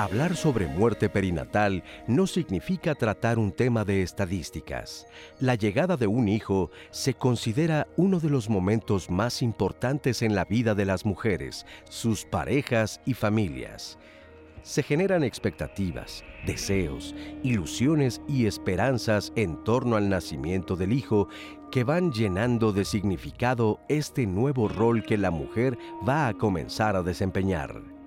Hablar sobre muerte perinatal no significa tratar un tema de estadísticas. La llegada de un hijo se considera uno de los momentos más importantes en la vida de las mujeres, sus parejas y familias. Se generan expectativas, deseos, ilusiones y esperanzas en torno al nacimiento del hijo que van llenando de significado este nuevo rol que la mujer va a comenzar a desempeñar.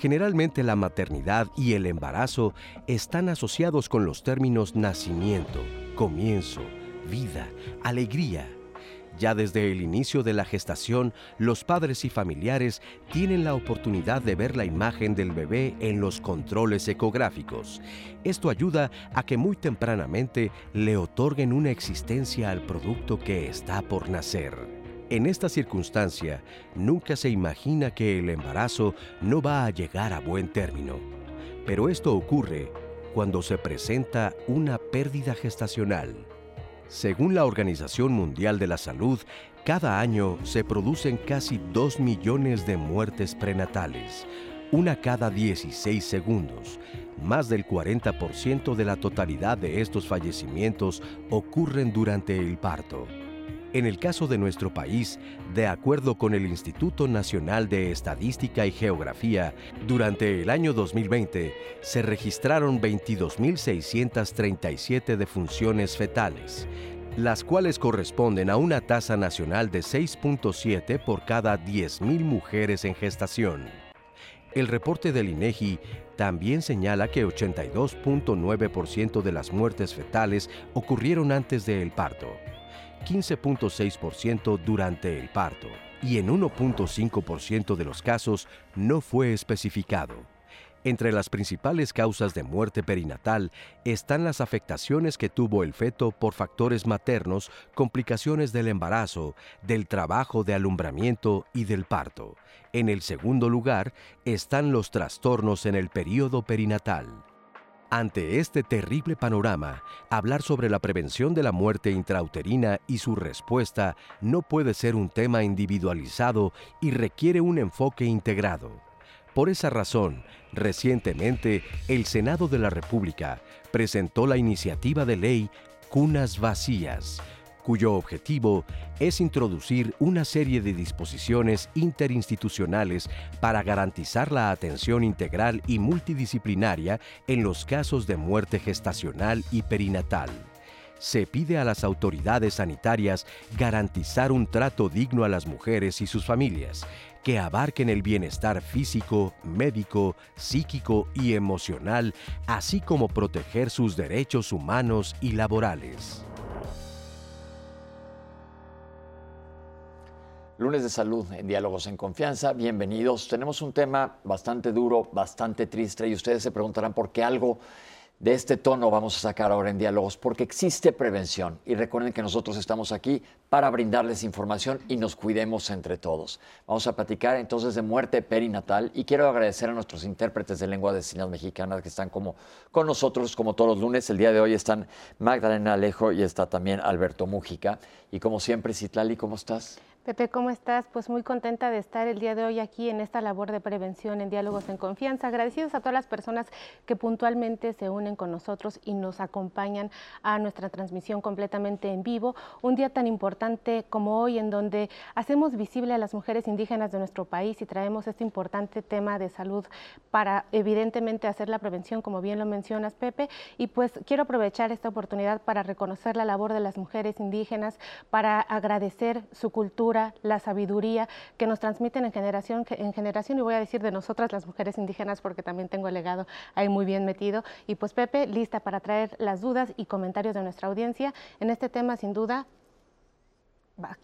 Generalmente la maternidad y el embarazo están asociados con los términos nacimiento, comienzo, vida, alegría. Ya desde el inicio de la gestación, los padres y familiares tienen la oportunidad de ver la imagen del bebé en los controles ecográficos. Esto ayuda a que muy tempranamente le otorguen una existencia al producto que está por nacer. En esta circunstancia, nunca se imagina que el embarazo no va a llegar a buen término. Pero esto ocurre cuando se presenta una pérdida gestacional. Según la Organización Mundial de la Salud, cada año se producen casi 2 millones de muertes prenatales, una cada 16 segundos. Más del 40% de la totalidad de estos fallecimientos ocurren durante el parto. En el caso de nuestro país, de acuerdo con el Instituto Nacional de Estadística y Geografía, durante el año 2020 se registraron 22.637 defunciones fetales, las cuales corresponden a una tasa nacional de 6.7 por cada 10.000 mujeres en gestación. El reporte del INEGI también señala que 82.9% de las muertes fetales ocurrieron antes del parto 15.6% durante el parto y en 1.5% de los casos no fue especificado. Entre las principales causas de muerte perinatal están las afectaciones que tuvo el feto por factores maternos, complicaciones del embarazo, del trabajo de alumbramiento y del parto. En el segundo lugar están los trastornos en el periodo perinatal. Ante este terrible panorama, hablar sobre la prevención de la muerte intrauterina y su respuesta no puede ser un tema individualizado y requiere un enfoque integrado. Por esa razón, recientemente el Senado de la República presentó la iniciativa de ley Cunas Vacías, cuyo objetivo es introducir una serie de disposiciones interinstitucionales para garantizar la atención integral y multidisciplinaria en los casos de muerte gestacional y perinatal. Se pide a las autoridades sanitarias garantizar un trato digno a las mujeres y sus familias, que abarquen el bienestar físico, médico, psíquico y emocional, así como proteger sus derechos humanos y laborales. Lunes de salud en Diálogos en Confianza, bienvenidos. Tenemos un tema bastante duro, bastante triste y ustedes se preguntarán por qué algo de este tono vamos a sacar ahora en Diálogos, porque existe prevención y recuerden que nosotros estamos aquí para brindarles información y nos cuidemos entre todos. Vamos a platicar entonces de muerte perinatal y quiero agradecer a nuestros intérpretes de lengua de señas mexicanas que están como con nosotros como todos los lunes. El día de hoy están Magdalena Alejo y está también Alberto Mújica. Y como siempre, Citlali, ¿cómo estás? Pepe, ¿cómo estás? Pues muy contenta de estar el día de hoy aquí en esta labor de prevención en Diálogos en Confianza. Agradecidos a todas las personas que puntualmente se unen con nosotros y nos acompañan a nuestra transmisión completamente en vivo. Un día tan importante como hoy en donde hacemos visible a las mujeres indígenas de nuestro país y traemos este importante tema de salud para evidentemente hacer la prevención, como bien lo mencionas, Pepe. Y pues quiero aprovechar esta oportunidad para reconocer la labor de las mujeres indígenas, para agradecer su cultura la sabiduría que nos transmiten en generación en generación y voy a decir de nosotras las mujeres indígenas porque también tengo el legado ahí muy bien metido y pues Pepe lista para traer las dudas y comentarios de nuestra audiencia en este tema sin duda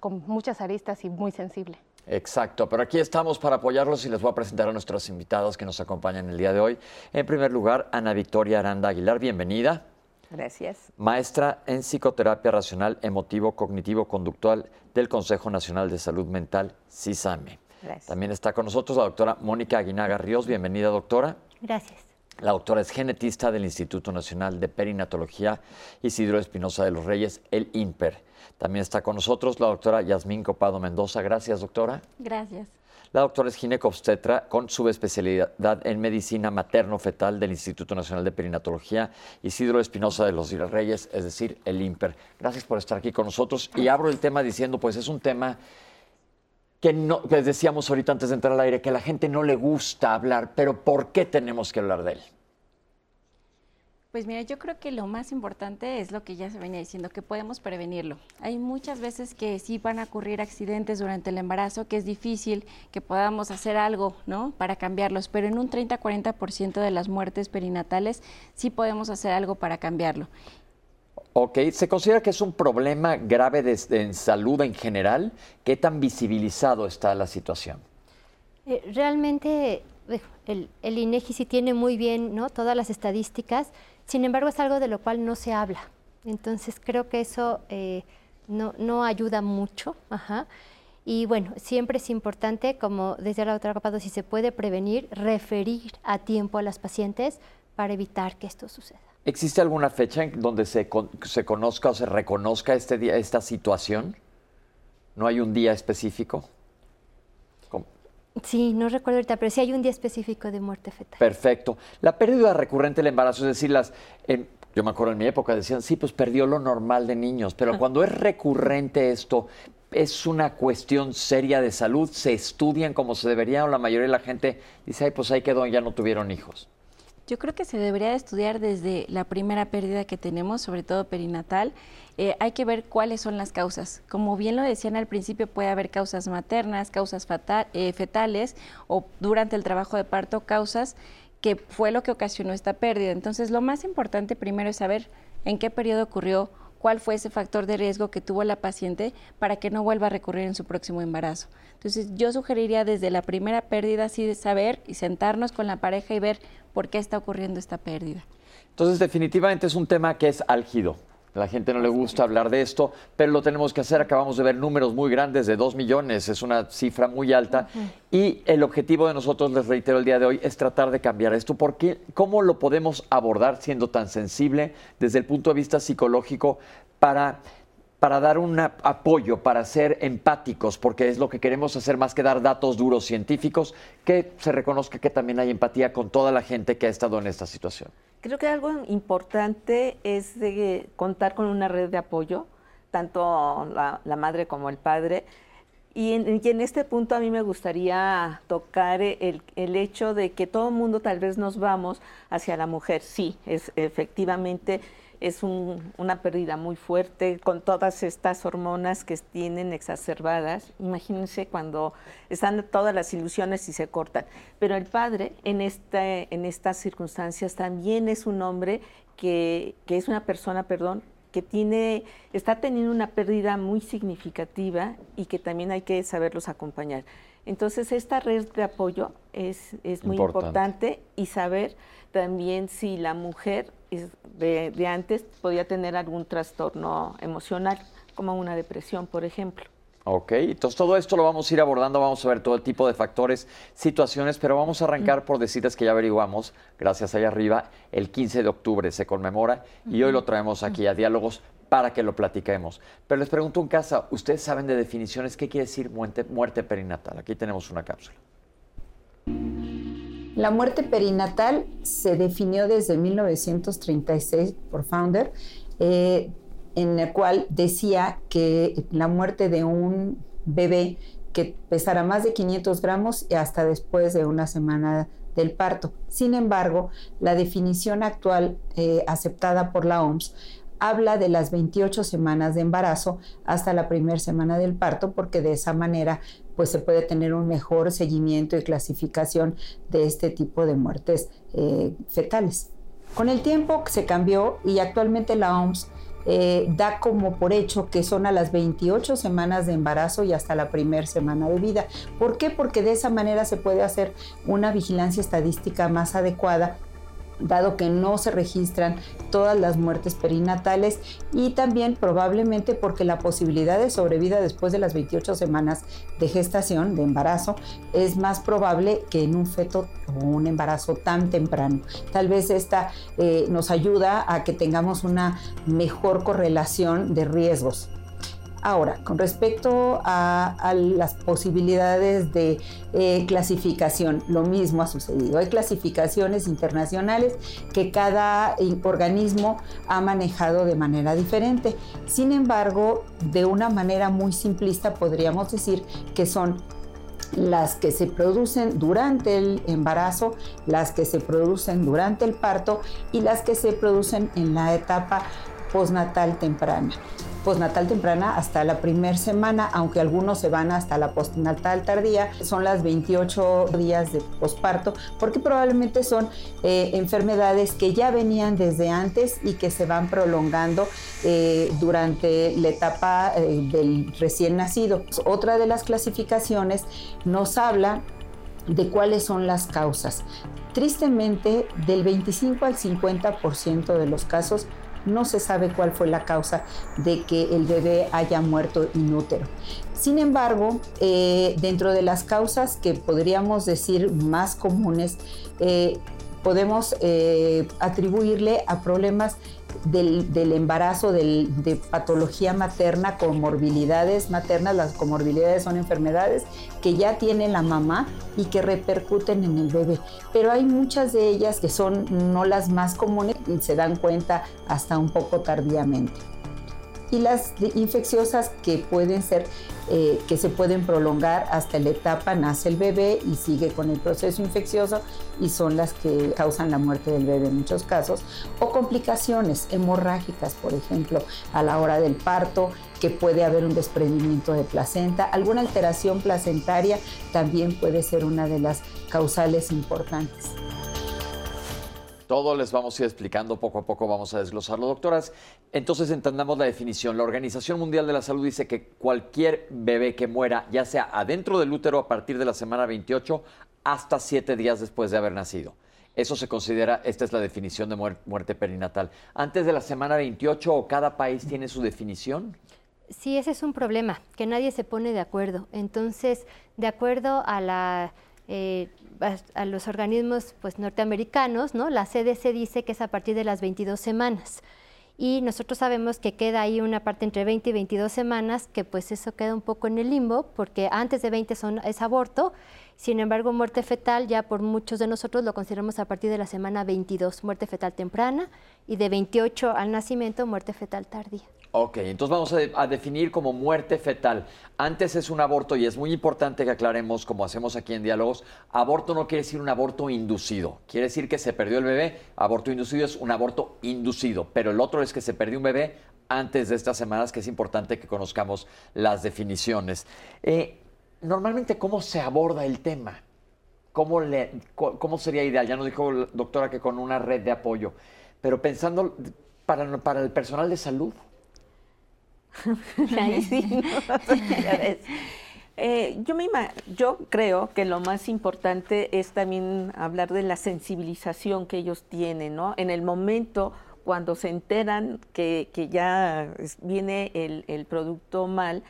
con muchas aristas y muy sensible. Exacto, pero aquí estamos para apoyarlos y les voy a presentar a nuestros invitados que nos acompañan el día de hoy. En primer lugar, Ana Victoria Aranda Aguilar, bienvenida. Gracias. Maestra en psicoterapia racional emotivo cognitivo conductual del Consejo Nacional de Salud Mental, CISAME. Gracias. También está con nosotros la doctora Mónica Aguinaga Ríos. Bienvenida, doctora. Gracias. La doctora es genetista del Instituto Nacional de Perinatología Isidro Espinosa de los Reyes, el INPER. También está con nosotros la doctora Yasmín Copado Mendoza. Gracias, doctora. Gracias. La doctora es ginecobstetra con subespecialidad en medicina materno-fetal del Instituto Nacional de Perinatología Isidro Espinosa de los Reyes, es decir, el IMPER. Gracias por estar aquí con nosotros y abro el tema diciendo, pues es un tema que no, les decíamos ahorita antes de entrar al aire, que a la gente no le gusta hablar, pero ¿por qué tenemos que hablar de él? Pues mira, yo creo que lo más importante es lo que ya se venía diciendo, que podemos prevenirlo. Hay muchas veces que sí van a ocurrir accidentes durante el embarazo, que es difícil que podamos hacer algo, ¿no? Para cambiarlos, pero en un 30-40% de las muertes perinatales sí podemos hacer algo para cambiarlo. Ok, ¿se considera que es un problema grave en salud en general? ¿Qué tan visibilizado está la situación? Eh, realmente el, el, INEGI sí tiene muy bien ¿no? todas las estadísticas, sin embargo es algo de lo cual no se habla. Entonces creo que eso eh, no, no, ayuda mucho. Y bueno, siempre es importante, como desde la otra capa, si se puede prevenir, referir a tiempo a las pacientes para evitar que esto suceda. ¿Existe alguna fecha en donde se, se conozca o se reconozca este día, esta situación? ¿No hay un día específico? Sí, no recuerdo ahorita, pero sí hay un día específico de muerte fetal. Perfecto. La pérdida recurrente del embarazo, es decir, las, yo me acuerdo en mi época decían, sí, pues perdió lo normal de niños, pero ah. cuando es recurrente esto, es una cuestión seria de salud, se estudian como se debería o la mayoría de la gente dice, ay, pues ahí quedó, ya no tuvieron hijos. Yo creo que se debería estudiar desde la primera pérdida que tenemos, sobre todo perinatal. Eh, hay que ver cuáles son las causas. Como bien lo decían al principio, puede haber causas maternas, causas eh, fetales o durante el trabajo de parto, causas que fue lo que ocasionó esta pérdida. Entonces, lo más importante primero es saber en qué periodo ocurrió, cuál fue ese factor de riesgo que tuvo la paciente para que no vuelva a recurrir en su próximo embarazo. Entonces, yo sugeriría desde la primera pérdida, de saber y sentarnos con la pareja y ver por qué está ocurriendo esta pérdida. Entonces, definitivamente es un tema que es álgido. A la gente no le gusta hablar de esto, pero lo tenemos que hacer. Acabamos de ver números muy grandes de 2 millones, es una cifra muy alta. Y el objetivo de nosotros, les reitero el día de hoy, es tratar de cambiar esto. Porque, ¿Cómo lo podemos abordar siendo tan sensible desde el punto de vista psicológico para para dar un apoyo, para ser empáticos, porque es lo que queremos hacer más que dar datos duros científicos, que se reconozca que también hay empatía con toda la gente que ha estado en esta situación. Creo que algo importante es de contar con una red de apoyo, tanto la, madre como el padre. Y en, este punto a mí me gustaría tocar el, el hecho de que todo el mundo tal vez nos vamos hacia la mujer. Sí, es efectivamente es una pérdida muy fuerte con todas estas hormonas que tienen exacerbadas. Imagínense cuando están todas las ilusiones y se cortan. Pero el padre en, este, en estas circunstancias también es un hombre que, que es una persona, perdón, que tiene, está teniendo una pérdida muy significativa y que también hay que saberlos acompañar. Entonces, esta red de apoyo es, es muy importante. y saber también si la mujer de, de, antes podía tener algún trastorno emocional, como una depresión, por ejemplo. Ok, entonces todo esto lo vamos a ir abordando, vamos a ver todo el tipo de factores, situaciones, pero vamos a arrancar por decirles que ya averiguamos, gracias allá arriba, el 15 de octubre se conmemora y hoy lo traemos aquí a Diálogos para que lo platiquemos. Pero les pregunto en casa, ¿ustedes saben de definiciones qué quiere decir muerte, perinatal? Aquí tenemos una cápsula. La muerte perinatal se definió desde 1936 por Founder, eh, en el cual decía que la muerte de un bebé que pesara más de 500 gramos hasta después de una semana del parto. Sin embargo, la definición actual eh, aceptada por la OMS habla de las 28 semanas de embarazo hasta la primera semana del parto, porque de esa manera pues se puede tener un mejor seguimiento y clasificación de este tipo de muertes eh, fetales. Con el tiempo se cambió y actualmente la OMS eh, da como por hecho que son a las 28 semanas de embarazo y hasta la primera semana de vida. ¿Por qué? Porque de esa manera se puede hacer una vigilancia estadística más adecuada dado que no se registran todas las muertes perinatales y también probablemente porque la posibilidad de sobrevida después de las 28 semanas de gestación, de embarazo, es más probable que en un feto o un embarazo tan temprano. Tal vez esta eh, nos ayuda a que tengamos una mejor correlación de riesgos. Ahora, con respecto a, las posibilidades de eh, clasificación, lo mismo ha sucedido. Hay clasificaciones internacionales que cada organismo ha manejado de manera diferente. Sin embargo, de una manera muy simplista podríamos decir que son las que se producen durante el embarazo, las que se producen durante el parto y las que se producen en la etapa postnatal temprana postnatal temprana hasta la primera semana, aunque algunos se van hasta la postnatal tardía, son las 28 días de posparto, porque probablemente son eh, enfermedades que ya venían desde antes y que se van prolongando eh, durante la etapa eh, del recién nacido. Otra de las clasificaciones nos habla de cuáles son las causas. Tristemente, del 25 al 50% de los casos no se sabe cuál fue la causa de que el bebé haya muerto inútero. Sin embargo, eh, dentro de las causas que podríamos decir más comunes, eh, podemos eh, atribuirle a problemas del, embarazo, de patología materna, comorbilidades maternas. Las comorbilidades son enfermedades que ya tiene la mamá y que repercuten en el bebé. Pero hay muchas de ellas que son no las más comunes y se dan cuenta hasta un poco tardíamente y las infecciosas que pueden ser eh, que se pueden prolongar hasta la etapa nace el bebé y sigue con el proceso infeccioso y son las que causan la muerte del bebé en muchos casos o complicaciones hemorrágicas por ejemplo a la hora del parto que puede haber un desprendimiento de placenta alguna alteración placentaria también puede ser una de las causales importantes. Todo les vamos a ir explicando poco a poco, vamos a desglosarlo, doctoras. Entonces entendamos la definición. La Organización Mundial de la Salud dice que cualquier bebé que muera, ya sea adentro del útero a partir de la semana 28 hasta 7 días después de haber nacido. Eso se considera, esta es la definición de muerte perinatal. Antes de la semana 28 o cada país tiene su definición. Sí, ese es un problema, que nadie se pone de acuerdo. Entonces, de acuerdo a la eh, a los organismos pues, norteamericanos, ¿no? la CDC dice que es a partir de las 22 semanas. Y nosotros sabemos que queda ahí una parte entre 20 y 22 semanas, que pues eso queda un poco en el limbo, porque antes de 20 son, es aborto, sin embargo muerte fetal ya por muchos de nosotros lo consideramos a partir de la semana 22, muerte fetal temprana, y de 28 al nacimiento, muerte fetal tardía. Ok, entonces vamos a, definir como muerte fetal. Antes es un aborto y es muy importante que aclaremos, como hacemos aquí en Diálogos, aborto no quiere decir un aborto inducido. Quiere decir que se perdió el bebé. Aborto inducido es un aborto inducido, pero el otro es que se perdió un bebé antes de estas semanas, que es importante que conozcamos las definiciones. Eh, normalmente, ¿cómo se aborda el tema? ¿Cómo, le, ¿Cómo sería ideal? Ya nos dijo la doctora que con una red de apoyo, pero pensando para, para el personal de salud. Eh, yo, me, yo creo que lo más importante es también hablar de la sensibilización que ellos tienen, ¿no? En el momento cuando se enteran que, ya viene el, producto mal,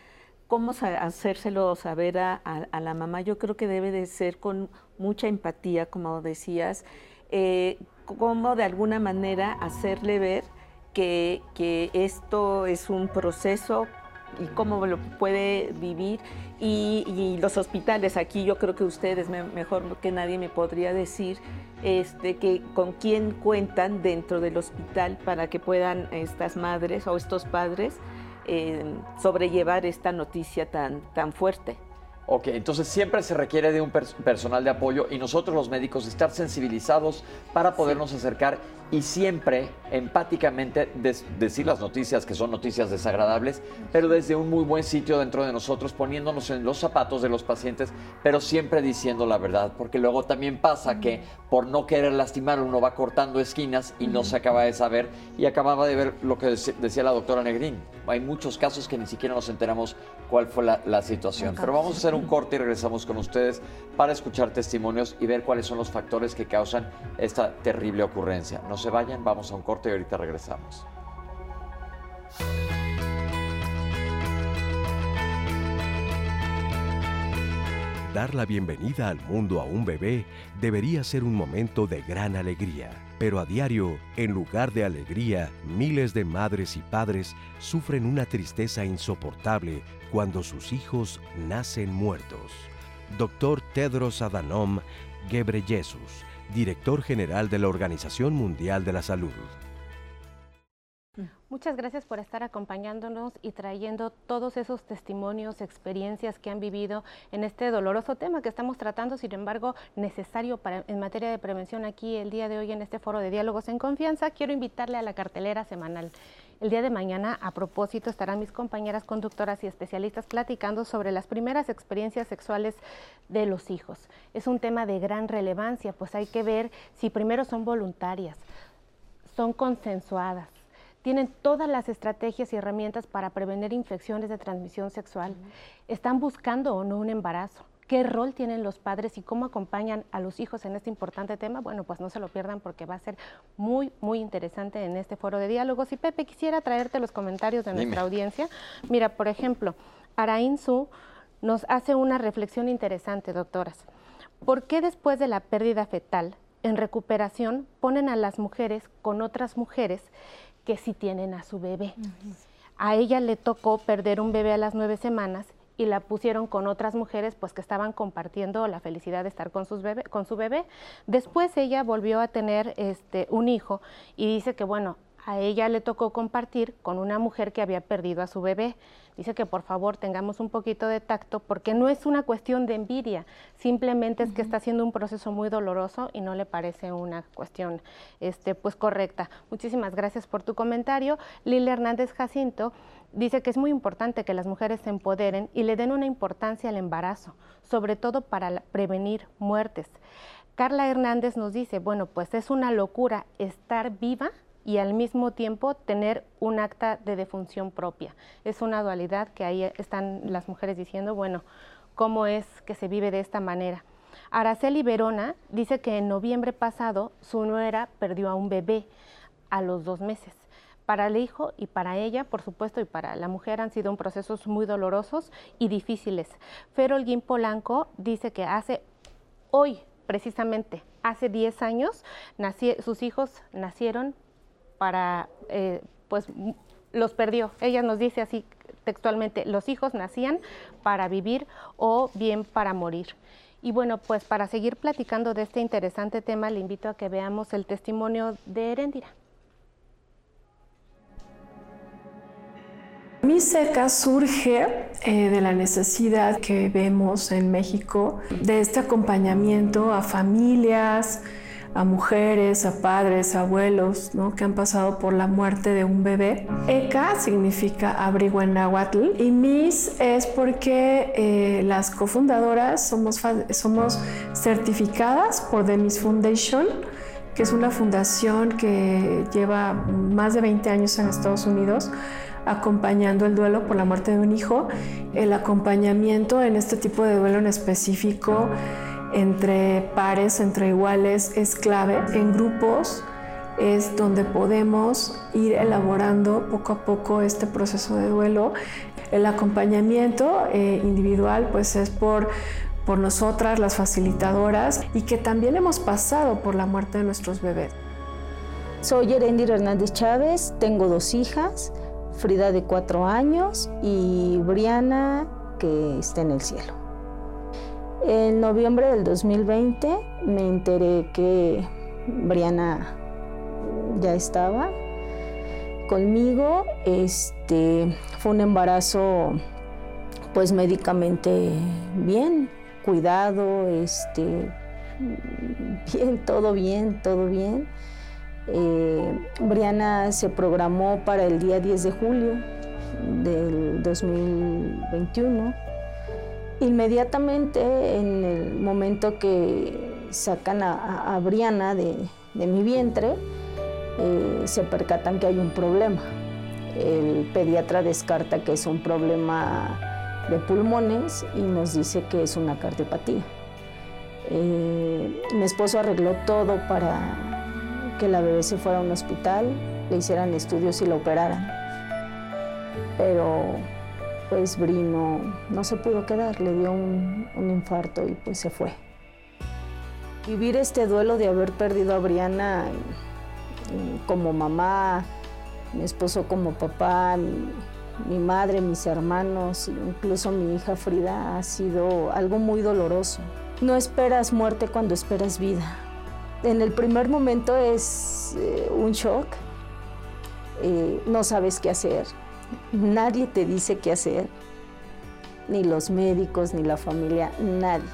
cómo hacérselo saber a, la mamá. Yo creo que debe de ser con mucha empatía, como decías, eh, cómo de alguna manera hacerle ver que, esto es un proceso y cómo lo puede vivir. Y, los hospitales, aquí yo creo que ustedes mejor que nadie me podría decir este, que con quién cuentan dentro del hospital para que puedan estas madres o estos padres eh, sobrellevar esta noticia tan, tan fuerte. Ok, entonces siempre se requiere de un personal de apoyo y nosotros los médicos estar sensibilizados para podernos acercar y siempre empáticamente decir las noticias que son noticias desagradables, pero desde un muy buen sitio dentro de nosotros, poniéndonos en los zapatos de los pacientes, pero siempre diciendo la verdad, porque luego también pasa que por no querer lastimar uno va cortando esquinas y no se acaba de saber y acababa de ver lo que decía la doctora Negrín. Hay muchos casos que ni siquiera nos enteramos cuál fue la, la situación. Pero vamos a hacer un corte y regresamos con ustedes para escuchar testimonios y ver cuáles son los factores que causan esta terrible ocurrencia. Se vayan, vamos a un corte y ahorita regresamos. Dar la bienvenida al mundo a un bebé debería ser un momento de gran alegría, pero a diario, en lugar de alegría, miles de madres y padres sufren una tristeza insoportable cuando sus hijos nacen muertos. Dr. Tedros Adhanom Ghebreyesus, director general de la Organización Mundial de la Salud. Muchas gracias por estar acompañándonos y trayendo todos esos testimonios, experiencias que han vivido en este doloroso tema que estamos tratando, sin embargo, necesario en materia de prevención aquí el día de hoy en este foro de diálogos en confianza. Quiero invitarle a la cartelera semanal. El día de mañana, a propósito, estarán mis compañeras conductoras y especialistas platicando sobre las primeras experiencias sexuales de los hijos. Es un tema de gran relevancia, pues hay que ver si primero son voluntarias, son consensuadas, tienen todas las estrategias y herramientas para prevenir infecciones de transmisión sexual, están buscando o no un embarazo. ¿Qué rol tienen los padres y cómo acompañan a los hijos en este importante tema? Bueno, pues no se lo pierdan porque va a ser muy, muy interesante en este foro de diálogos. Y Pepe, quisiera traerte los comentarios de nuestra audiencia. Mira, por ejemplo, Araín Su nos hace una reflexión interesante, doctoras. ¿Por qué después de la pérdida fetal, en recuperación, ponen a las mujeres con otras mujeres que sí tienen a su bebé. A ella le tocó perder un bebé a las nueve semanas y la pusieron con otras mujeres pues que estaban compartiendo la felicidad de estar con, sus bebé, con su bebé. Después ella volvió a tener este, un hijo y dice que bueno, a ella le tocó compartir con una mujer que había perdido a su bebé. Dice que por favor tengamos un poquito de tacto porque no es una cuestión de envidia, simplemente es que está haciendo un proceso muy doloroso y no le parece una cuestión este, pues correcta. Muchísimas gracias por tu comentario. Lili Hernández Jacinto dice que es muy importante que las mujeres se empoderen y le den una importancia al embarazo, sobre todo para prevenir muertes. Carla Hernández nos dice, bueno, pues es una locura estar viva y al mismo tiempo tener un acta de defunción propia. Es una dualidad que ahí están las mujeres diciendo, bueno, ¿cómo es que se vive de esta manera? Araceli Verona dice que en noviembre pasado su nuera perdió a un bebé a los dos meses. Para el hijo y para ella, por supuesto, y para la mujer han sido procesos muy dolorosos y difíciles. Pero Polanco dice que hace hoy, precisamente, hace 10 años, sus hijos nacieron para, eh, pues los perdió. Ella nos dice así textualmente, los hijos nacían para vivir o bien para morir. Y bueno, pues para seguir platicando de este interesante tema, le invito a que veamos el testimonio de Erendira. Mi seca surge eh, de la necesidad que vemos en México de este acompañamiento a familias, a mujeres, a padres, a abuelos, ¿no? que han pasado por la muerte de un bebé. Eka significa abrigo en náhuatl y MIS es porque eh, las cofundadoras somos, somos certificadas por The Miss Foundation, que es una fundación que lleva más de 20 años en Estados Unidos acompañando el duelo por la muerte de un hijo. El acompañamiento en este tipo de duelo en específico entre pares, entre iguales, es clave. En grupos es donde podemos ir elaborando poco a poco este proceso de duelo. El acompañamiento eh, individual pues es por, por nosotras, las facilitadoras, y que también hemos pasado por la muerte de nuestros bebés. Soy Erendir Hernández Chávez, tengo dos hijas, Frida de cuatro años y Briana que está en el cielo. En noviembre del 2020 me enteré que Briana ya estaba conmigo. Este fue un embarazo pues médicamente bien, cuidado, este bien, todo bien, todo bien. Eh, Briana se programó para el día 10 de julio del 2021 Inmediatamente, en el momento que sacan a, Briana de, mi vientre, eh, se percatan que hay un problema. El pediatra descarta que es un problema de pulmones y nos dice que es una cardiopatía. Eh, mi esposo arregló todo para que la bebé se fuera a un hospital, le hicieran estudios y la operaran. Pero pues Bri no, se pudo quedar, le dio un, infarto y pues se fue. Vivir este duelo de haber perdido a Briana como mamá, mi esposo como papá, mi, madre, mis hermanos, incluso mi hija Frida, ha sido algo muy doloroso. No esperas muerte cuando esperas vida. En el primer momento es eh, un shock, eh, no sabes qué hacer, nadie te dice qué hacer, ni los médicos, ni la familia, nadie.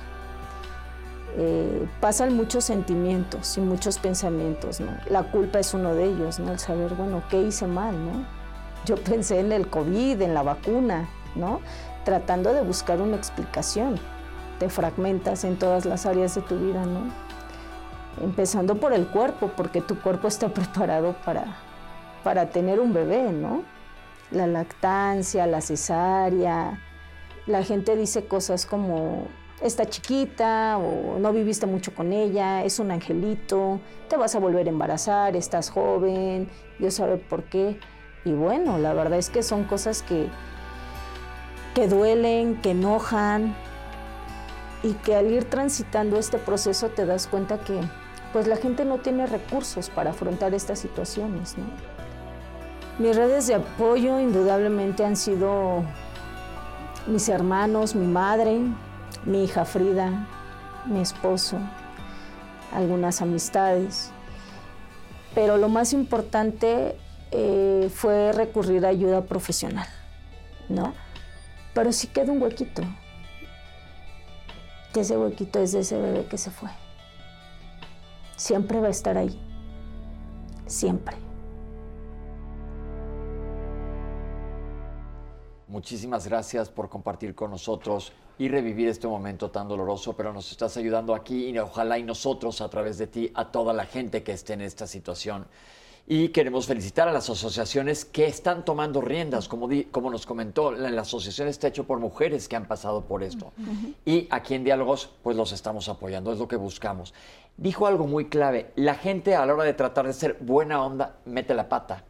Eh, pasan muchos sentimientos y muchos pensamientos, ¿no? La culpa es uno de ellos, ¿no? El saber, bueno, ¿qué hice mal, no? Yo pensé en el COVID, en la vacuna, ¿no? Tratando de buscar una explicación. Te fragmentas en todas las áreas de tu vida, ¿no? Empezando por el cuerpo, porque tu cuerpo está preparado para, para tener un bebé, ¿no? La lactancia, la cesárea. La gente dice cosas como, está chiquita o no viviste mucho con ella, es un angelito, te vas a volver a embarazar, estás joven, Dios sabe por qué. Y bueno, la verdad es que son cosas que, que duelen, que enojan y que al ir transitando este proceso te das cuenta que pues la gente no tiene recursos para afrontar estas situaciones. Mis redes de apoyo indudablemente han sido mis hermanos, mi madre, mi hija Frida, mi esposo, algunas amistades. Pero lo más importante eh, fue recurrir a ayuda profesional, ¿no? Pero sí queda un huequito. Que ese huequito es de ese bebé que se fue. Siempre va a estar ahí. Siempre. Muchísimas gracias por compartir con nosotros y revivir este momento tan doloroso, pero nos estás ayudando aquí y ojalá y nosotros a través de ti a toda la gente que esté en esta situación. Y queremos felicitar a las asociaciones que están tomando riendas, como, como nos comentó, la, la, asociación está hecho por mujeres que han pasado por esto. Y aquí en Diálogos, pues los estamos apoyando, es lo que buscamos. Dijo algo muy clave, la gente a la hora de tratar de ser buena onda, mete la pata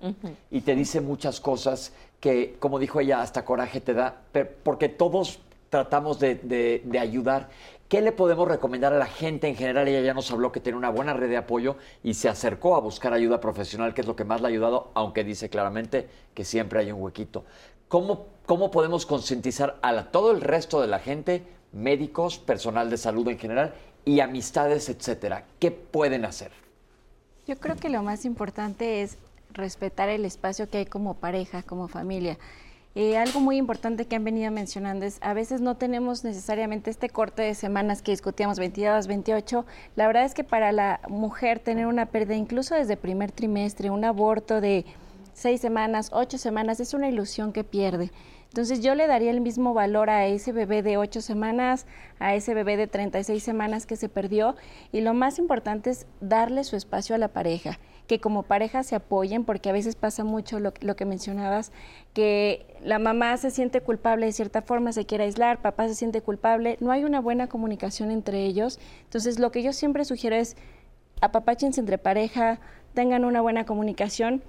y te dice muchas cosas que, como dijo ella, hasta coraje te da, porque todos tratamos de, ayudar. ¿Qué le podemos recomendar a la gente en general? Ella ya nos habló que tiene una buena red de apoyo y se acercó a buscar ayuda profesional, que es lo que más le ha ayudado, aunque dice claramente que siempre hay un huequito. ¿Cómo, cómo podemos concientizar a todo el resto de la gente, médicos, personal de salud en general y amistades, etcétera? ¿Qué pueden hacer? Yo creo que lo más importante es respetar el espacio que hay como pareja, como familia. Eh, algo muy importante que han venido mencionando es, a veces no tenemos necesariamente este corte de semanas que discutíamos 22, 28. La verdad es que para la mujer tener una pérdida, incluso desde primer trimestre, un aborto de seis semanas, ocho semanas, es una ilusión que pierde. Entonces yo le daría el mismo valor a ese bebé de ocho semanas, a ese bebé de 36 semanas que se perdió y lo más importante es darle su espacio a la pareja que como pareja se apoyen, porque a veces pasa mucho lo, que mencionabas, que la mamá se siente culpable de cierta forma, se quiere aislar, papá se siente culpable, no hay una buena comunicación entre ellos. Entonces, lo que yo siempre sugiero es apapáchense entre pareja, tengan una buena comunicación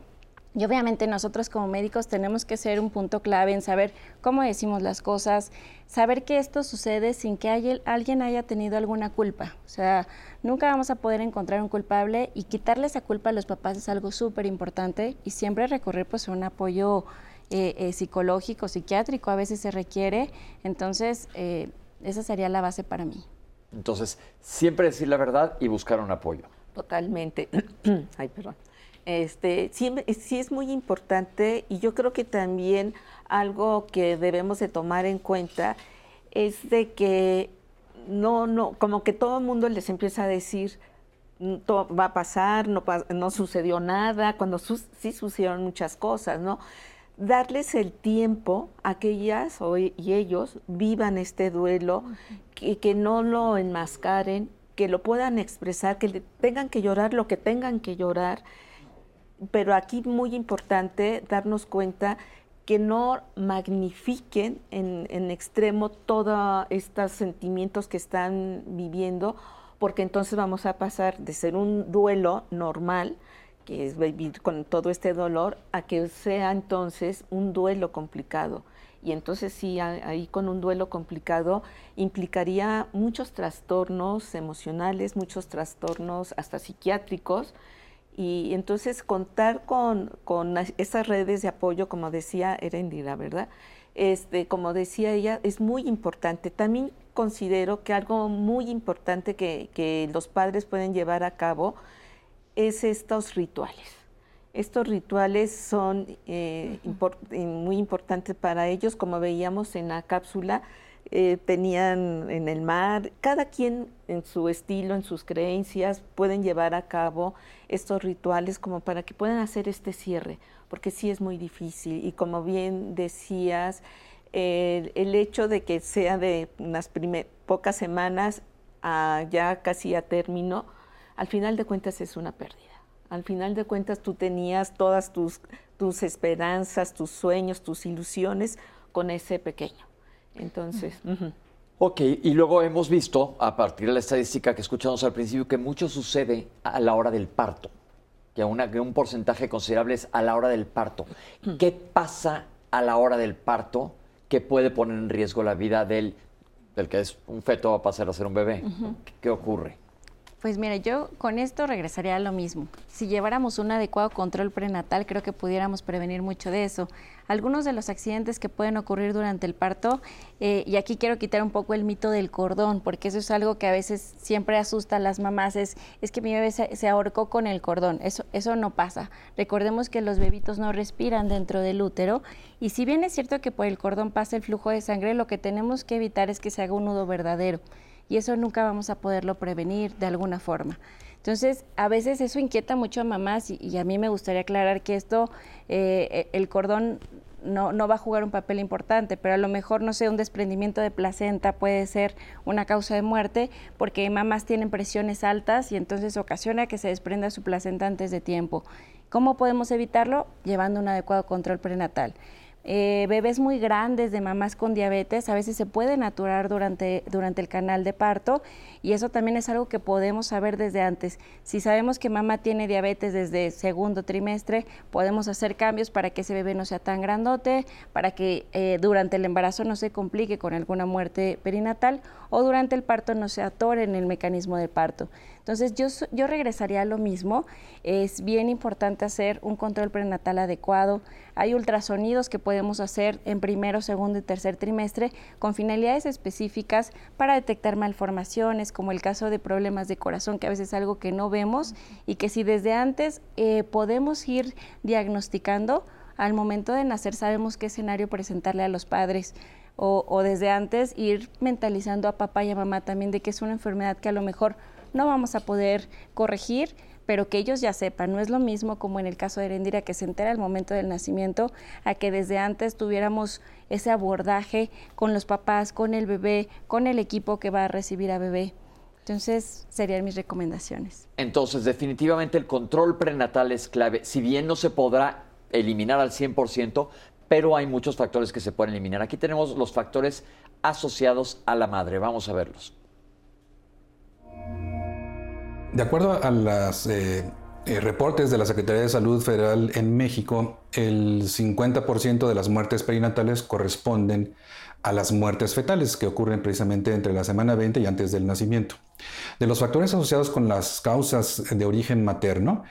y obviamente nosotros como médicos tenemos que ser un punto clave en saber cómo decimos las cosas, saber que esto sucede sin que alguien haya tenido alguna culpa. O sea, nunca vamos a poder encontrar un culpable y quitarle esa culpa a los papás es algo súper importante y siempre recurrir pues a un apoyo eh, eh, psicológico, psiquiátrico, a veces se requiere. Entonces, eh, esa sería la base para mí. Entonces, siempre decir la verdad y buscar un apoyo. Totalmente. Ay, perdón. Este, sí, sí es muy importante y yo creo que también algo que debemos de tomar en cuenta es de que no, no, como que todo el mundo les empieza a decir, mm, todo va a pasar, no, no sucedió nada, cuando sí sucedieron muchas cosas, ¿no? Darles el tiempo a que ellas y ellos vivan este duelo, que, que no lo enmascaren, que lo puedan expresar, que tengan que llorar lo que tengan que llorar, pero aquí muy importante darnos cuenta que no magnifiquen en, extremo todos estos sentimientos que están viviendo, porque entonces vamos a pasar de ser un duelo normal, que es vivir con todo este dolor, a que sea entonces un duelo complicado. y entonces sí, ahí con un duelo complicado implicaría muchos trastornos emocionales, muchos trastornos hasta psiquiátricos, y entonces contar con, con esas redes de apoyo, como decía Erendira, ¿verdad? Este, como decía ella, es muy importante. También considero que algo muy importante que, que los padres pueden llevar a cabo es estos rituales estos rituales son eh, muy importantes para ellos, como veíamos en la cápsula, eh, tenían en el mar, cada quien en su estilo, en sus creencias, pueden llevar a cabo estos rituales como para que puedan hacer este cierre, porque sí es muy difícil. Y como bien decías, el hecho de que sea de unas pocas semanas a ya casi a término, al final de cuentas es una pérdida. Al final de cuentas tú tenías todas tus, tus esperanzas, tus sueños, tus ilusiones con ese pequeño. Entonces... Ok, y luego hemos visto, a partir de la estadística que escuchamos al principio, que mucho sucede a la hora del parto, que, una, que un porcentaje considerable es a la hora del parto. ¿Qué pasa a la hora del parto que puede poner en riesgo la vida del, del que es un feto va a pasar a ser un bebé? ¿Qué ocurre? Pues mira, yo con esto regresaría a lo mismo. Si lleváramos un adecuado control prenatal, creo que pudiéramos prevenir mucho de eso. Algunos de los accidentes que pueden ocurrir durante el parto, eh, y aquí quiero quitar un poco el mito del cordón, porque eso es algo que a veces siempre asusta a las mamás, es, es que mi bebé se, ahorcó con el cordón. Eso, eso no pasa. Recordemos que los bebitos no respiran dentro del útero, y si bien es cierto que por el cordón pasa el flujo de sangre, lo que tenemos que evitar es que se haga un nudo verdadero y eso nunca vamos a poderlo prevenir de alguna forma. Entonces, a veces eso inquieta mucho a mamás y, a mí me gustaría aclarar que esto, eh, eh, el cordón no, no, va a jugar un papel importante, pero a lo mejor, no sé, un desprendimiento de placenta puede ser una causa de muerte porque mamás tienen presiones altas y entonces ocasiona que se desprenda su placenta antes de tiempo. ¿Cómo podemos evitarlo? Llevando un adecuado control prenatal. Eh, bebés muy grandes de mamás con diabetes a veces se pueden aturar durante, durante el canal de parto y eso también es algo que podemos saber desde antes. Si sabemos que mamá tiene diabetes desde segundo trimestre, podemos hacer cambios para que ese bebé no sea tan grandote, para que eh, durante el embarazo no se complique con alguna muerte perinatal o durante el parto no se atore en el mecanismo de parto. Entonces yo, yo regresaría a lo mismo. Es bien importante hacer un control prenatal adecuado. Hay ultrasonidos que podemos hacer en primero, segundo y tercer trimestre con finalidades específicas para detectar malformaciones, como el caso de problemas de corazón, que a veces es algo que no vemos y que si desde antes eh, podemos ir diagnosticando, al momento de nacer sabemos qué escenario presentarle a los padres. O, desde antes ir mentalizando a papá y a mamá también de que es una enfermedad que a lo mejor no vamos a poder corregir, pero que ellos ya sepan. No es lo mismo como en el caso de Erendira, que se entera al momento del nacimiento, a que desde antes tuviéramos ese abordaje con los papás, con el bebé, con el equipo que va a recibir a bebé. Entonces, serían mis recomendaciones. Entonces, definitivamente el control prenatal es clave. Si bien no se podrá eliminar al 100%, pero hay muchos factores que se pueden eliminar. Aquí tenemos los factores asociados a la madre. Vamos a verlos. De acuerdo a los eh, eh, reportes de la Secretaría de Salud Federal en México, el 50% de las muertes perinatales corresponden a las muertes fetales que ocurren precisamente entre la semana 20 y antes del nacimiento. De los factores asociados con las causas de origen materno,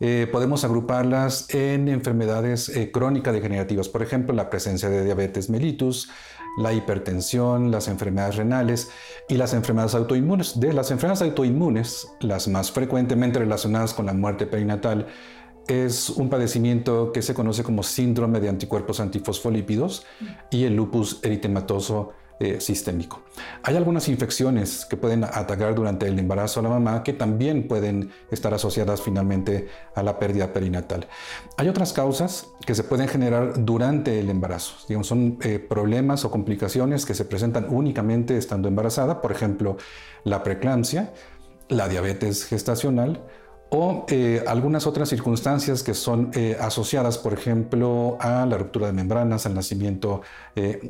eh, podemos agruparlas en enfermedades crónicas degenerativas, por ejemplo, la presencia de diabetes mellitus, la hipertensión, las enfermedades renales y las enfermedades autoinmunes. De las enfermedades autoinmunes, las más frecuentemente relacionadas con la muerte perinatal, es un padecimiento que se conoce como síndrome de anticuerpos antifosfolípidos y el lupus eritematoso eh, sistémico. Hay algunas infecciones que pueden atacar durante el embarazo a la mamá que también pueden estar asociadas finalmente a la pérdida perinatal. Hay otras causas que se pueden generar durante el embarazo. Digamos, son eh, problemas o complicaciones que se presentan únicamente estando embarazada, por ejemplo, la preeclampsia, la diabetes gestacional, o eh, algunas otras circunstancias que son asociadas, por ejemplo, a la ruptura de membranas, al nacimiento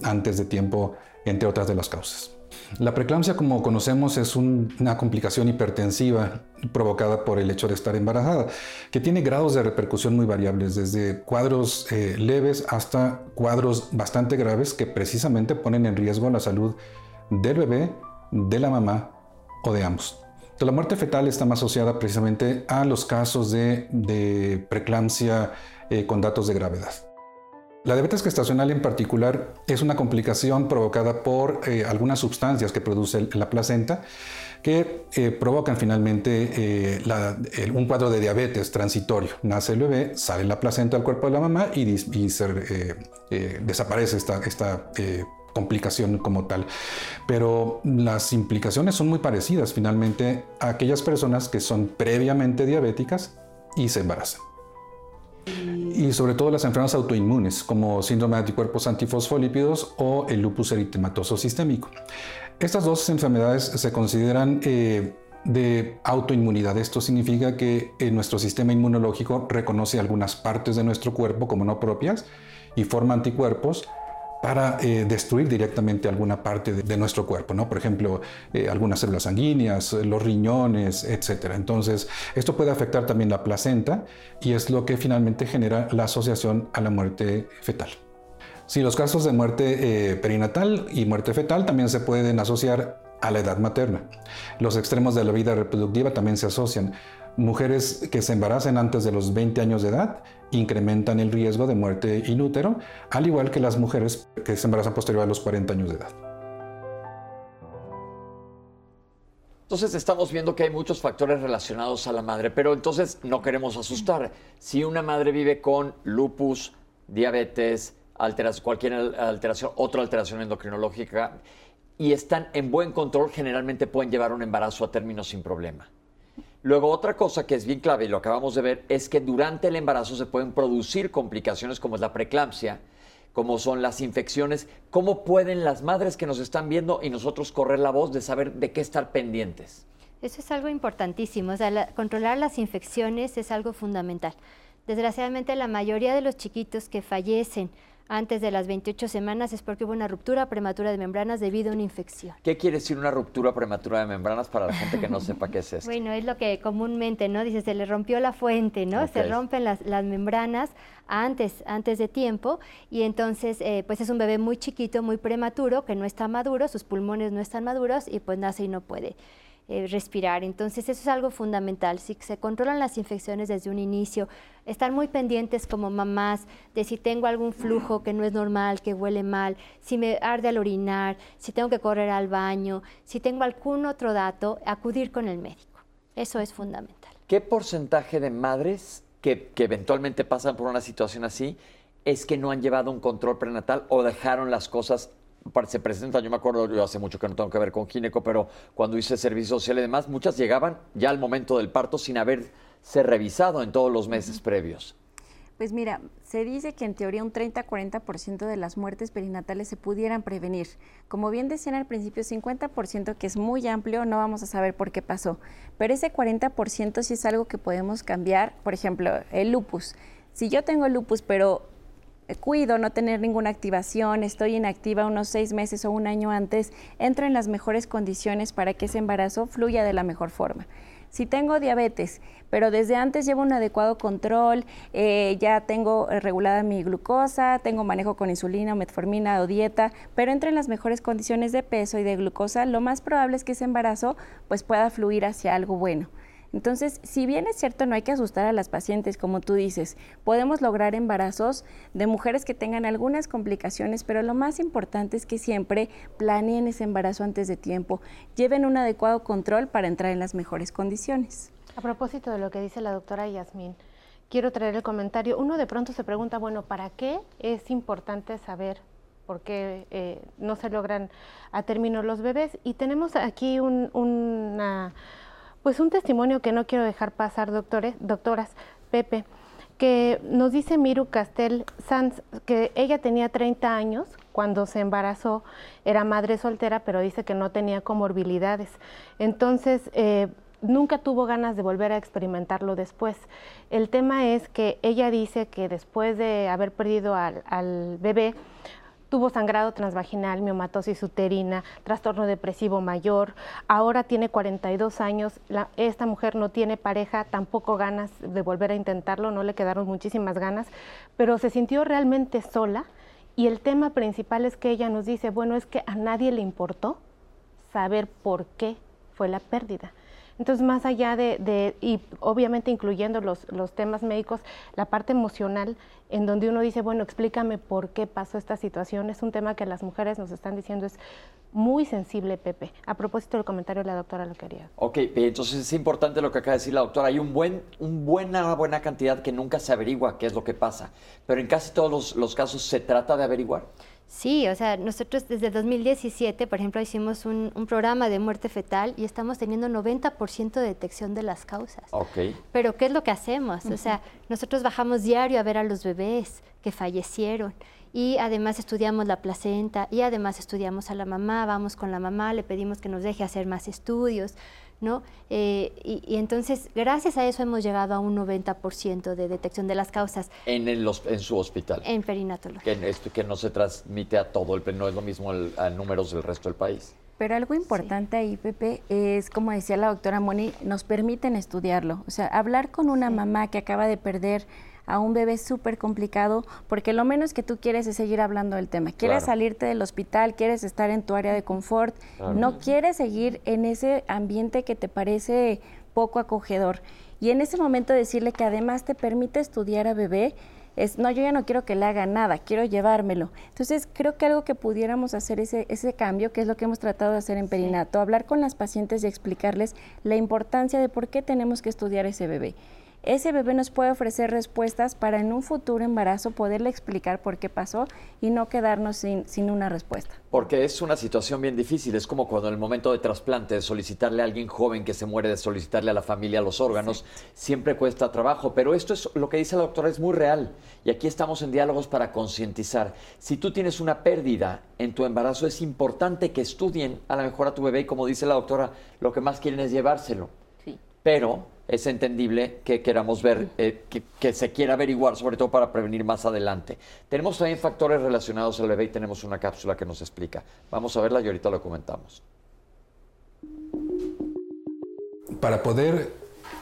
antes de tiempo entre otras de las causas. La preeclampsia, como conocemos, es una complicación hipertensiva provocada por el hecho de estar embarazada, que tiene grados de repercusión muy variables, desde cuadros eh, leves hasta cuadros bastante graves que precisamente ponen en riesgo la salud del bebé, de la mamá o de ambos. la muerte fetal está más asociada precisamente a los casos de, preeclampsia eh, con datos de gravedad. La diabetes gestacional en particular es una complicación provocada por eh, algunas sustancias que produce la placenta que eh, provocan finalmente eh, un cuadro de diabetes transitorio. Nace el bebé, sale la placenta del cuerpo de la mamá y, desaparece esta, esta complicación como tal. Pero las implicaciones son muy parecidas finalmente a aquellas personas que son previamente diabéticas y se embarazan y sobre todo las enfermedades autoinmunes como síndrome de anticuerpos antifosfolípidos o el lupus eritematoso sistémico. Estas dos enfermedades se consideran eh, de autoinmunidad. Esto significa que eh, nuestro sistema inmunológico reconoce algunas partes de nuestro cuerpo como no propias y forma anticuerpos para eh, destruir directamente alguna parte de, nuestro cuerpo, ¿no? Por ejemplo, eh, algunas células sanguíneas, los riñones, etc. Entonces, esto puede afectar también la placenta y es lo que finalmente genera la asociación a la muerte fetal. Si los casos de muerte eh, perinatal y muerte fetal también se pueden asociar a la edad materna. Los extremos de la vida reproductiva también se asocian. Mujeres que se embaracen antes de los 20 años de edad incrementan el riesgo de muerte in útero, al igual que las mujeres que se embarazan posterior a los 40 años de edad. Entonces estamos viendo que hay muchos factores relacionados a la madre, pero entonces no queremos asustar. Si una madre vive con lupus, diabetes, cualquier alteración, otra alteración endocrinológica, y están en buen control, generalmente pueden llevar un embarazo a término sin problema. Luego, otra cosa que es bien clave y lo acabamos de ver es que durante el embarazo se pueden producir complicaciones como es la preeclampsia, como son las infecciones. ¿Cómo pueden las madres que nos están viendo y nosotros correr la voz de saber de qué estar pendientes? Eso es algo importantísimo. Controlar las infecciones es algo fundamental. Desgraciadamente, la mayoría de los chiquitos que fallecen antes de las 28 semanas es porque hubo una ruptura prematura de membranas debido a una infección. ¿Qué quiere decir una ruptura prematura de membranas para la gente que no sepa qué es eso? Bueno, es lo que comúnmente, ¿no? Dice, se le rompió la fuente, ¿no? Se rompen las, membranas antes, antes de tiempo y entonces, eh, pues es un bebé muy chiquito, muy prematuro, que no está maduro, sus pulmones no están maduros y pues nace y no puede. Eh, respirar. Entonces eso es algo fundamental. Si se controlan las infecciones desde un inicio, estar muy pendientes como mamás de si tengo algún flujo que no es normal, que huele mal, si me arde al orinar, si tengo que correr al baño, si tengo algún otro dato, acudir con el médico. Eso es fundamental. ¿Qué porcentaje de madres que, que eventualmente pasan por una situación así es que no han llevado un control prenatal o dejaron las cosas se presentan, yo me acuerdo, yo hace mucho que no tengo que ver con gineco, pero cuando hice servicio social y demás, muchas llegaban ya al momento del parto sin haberse revisado en todos los meses previos. Pues mira, se dice que en teoría un 30-40% de las muertes perinatales se pudieran prevenir. Como bien decían al principio, 50% que es muy amplio, no vamos a saber por qué pasó. Pero ese 40% sí es algo que podemos cambiar. Por ejemplo, el lupus. Si yo tengo lupus, pero cuido no tener ninguna activación, estoy inactiva unos seis meses o un año antes, entro en las mejores condiciones para que ese embarazo fluya de la mejor forma. Si tengo diabetes, pero desde antes llevo un adecuado control, eh, ya tengo regulada mi glucosa, tengo manejo con insulina o metformina o dieta, pero entro en las mejores condiciones de peso y de glucosa, lo más probable es que ese embarazo pues pueda fluir hacia algo bueno. Entonces, si bien es cierto, no hay que asustar a las pacientes, como tú dices, podemos lograr embarazos de mujeres que tengan algunas complicaciones, pero lo más importante es que siempre planeen ese embarazo antes de tiempo, lleven un adecuado control para entrar en las mejores condiciones. A propósito de lo que dice la doctora Yasmín, quiero traer el comentario. Uno de pronto se pregunta, bueno, ¿para qué es importante saber por qué eh, no se logran a término los bebés? Y tenemos aquí una pues un testimonio que no quiero dejar pasar, doctores, doctoras, Pepe, que nos dice Miru Castel Sanz que ella tenía 30 años cuando se embarazó, era madre soltera, pero dice que no tenía comorbilidades. Entonces, eh, nunca tuvo ganas de volver a experimentarlo después. El tema es que ella dice que después de haber perdido al, al bebé, tuvo sangrado transvaginal, miomatosis uterina, trastorno depresivo mayor, ahora tiene 42 años, esta mujer no tiene pareja, tampoco ganas de volver a intentarlo, no le quedaron muchísimas ganas, pero se sintió realmente sola y el tema principal es que ella nos dice, bueno, es que a nadie le importó saber por qué fue la pérdida. Entonces, más allá de, y obviamente incluyendo los, los, temas médicos, la parte emocional, en donde uno dice, bueno, explícame por qué pasó esta situación, es un tema que las mujeres nos están diciendo es muy sensible, Pepe. A propósito del comentario de la doctora Loquería. Ok, entonces es importante lo que acaba de decir la doctora. Hay un buen, un buena, buena cantidad que nunca se averigua qué es lo que pasa, pero en casi todos los, los casos se trata de averiguar. Sí, o sea, nosotros desde 2017, por ejemplo, hicimos un, programa de muerte fetal y estamos teniendo 90% de detección de las causas. Ok. Pero ¿qué es lo que hacemos? O sea, nosotros bajamos diario a ver a los bebés que fallecieron y además estudiamos la placenta y además estudiamos a la mamá, vamos con la mamá, le pedimos que nos deje hacer más estudios. ¿No? Eh, y, entonces, gracias a eso hemos llegado a un 90% de detección de las causas. En, el, en su hospital. En perinatología. Que, esto, que no se transmite a todo, el, no es lo mismo a números del resto del país. Pero algo importante ahí, Pepe, es, como decía la doctora Moni, nos permiten estudiarlo. O sea, hablar con una mamá que acaba de perder a un bebé súper complicado, porque lo menos que tú quieres es seguir hablando del tema. Quieres salirte del hospital, quieres estar en tu área de confort, no quieres seguir en ese ambiente que te parece poco acogedor. Y en ese momento decirle que además te permite estudiar a bebé, es, no, yo ya no quiero que le haga nada, quiero llevármelo. Entonces, creo que algo que pudiéramos hacer ese, ese cambio, que es lo que hemos tratado de hacer en Perinato, hablar con las pacientes y explicarles la importancia de por qué tenemos que estudiar ese bebé ese bebé nos puede ofrecer respuestas para en un futuro embarazo poderle explicar por qué pasó y no quedarnos sin, una respuesta. Porque es una situación bien difícil, es como cuando en el momento de trasplante, de solicitarle a alguien joven que se muere, de solicitarle a la familia los órganos, siempre cuesta trabajo, pero esto es lo que dice la doctora, es muy real y aquí estamos en diálogos para concientizar. Si tú tienes una pérdida en tu embarazo, es importante que estudien a lo mejor a tu bebé y como dice la doctora, lo que más quieren es llevárselo. Sí. Pero es entendible que queramos ver, eh, que, se quiera averiguar, sobre todo para prevenir más adelante. Tenemos también factores relacionados al bebé y tenemos una cápsula que nos explica. Vamos a verla y ahorita lo comentamos. Para poder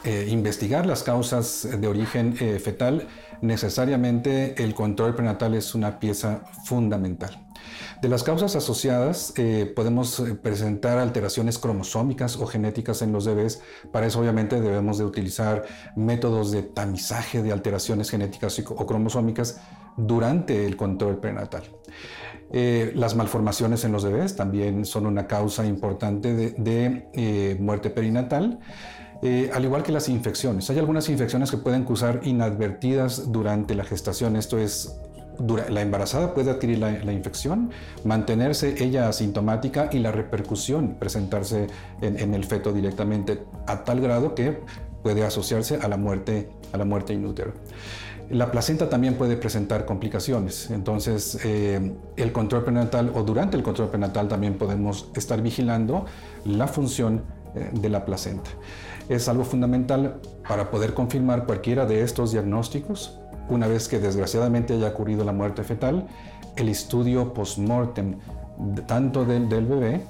eh, investigar las causas de origen eh, fetal, necesariamente el control prenatal es una pieza fundamental. De las causas asociadas eh, podemos eh, presentar alteraciones cromosómicas o genéticas en los bebés. Para eso obviamente debemos de utilizar métodos de tamizaje de alteraciones genéticas o cromosómicas durante el control prenatal. Eh, las malformaciones en los bebés también son una causa importante de, muerte perinatal. al igual que las infecciones. Hay algunas infecciones que pueden causar inadvertidas durante la gestación. Esto es la embarazada puede adquirir la, infección, mantenerse ella asintomática y la repercusión presentarse en, el feto directamente a tal grado que puede asociarse a la muerte, a la muerte inútero. La placenta también puede presentar complicaciones, entonces eh, el control prenatal o durante el control prenatal también podemos estar vigilando la función eh, de la placenta. Es algo fundamental para poder confirmar cualquiera de estos diagnósticos una vez que desgraciadamente haya ocurrido la muerte fetal, el estudio post-mortem tanto del, bebé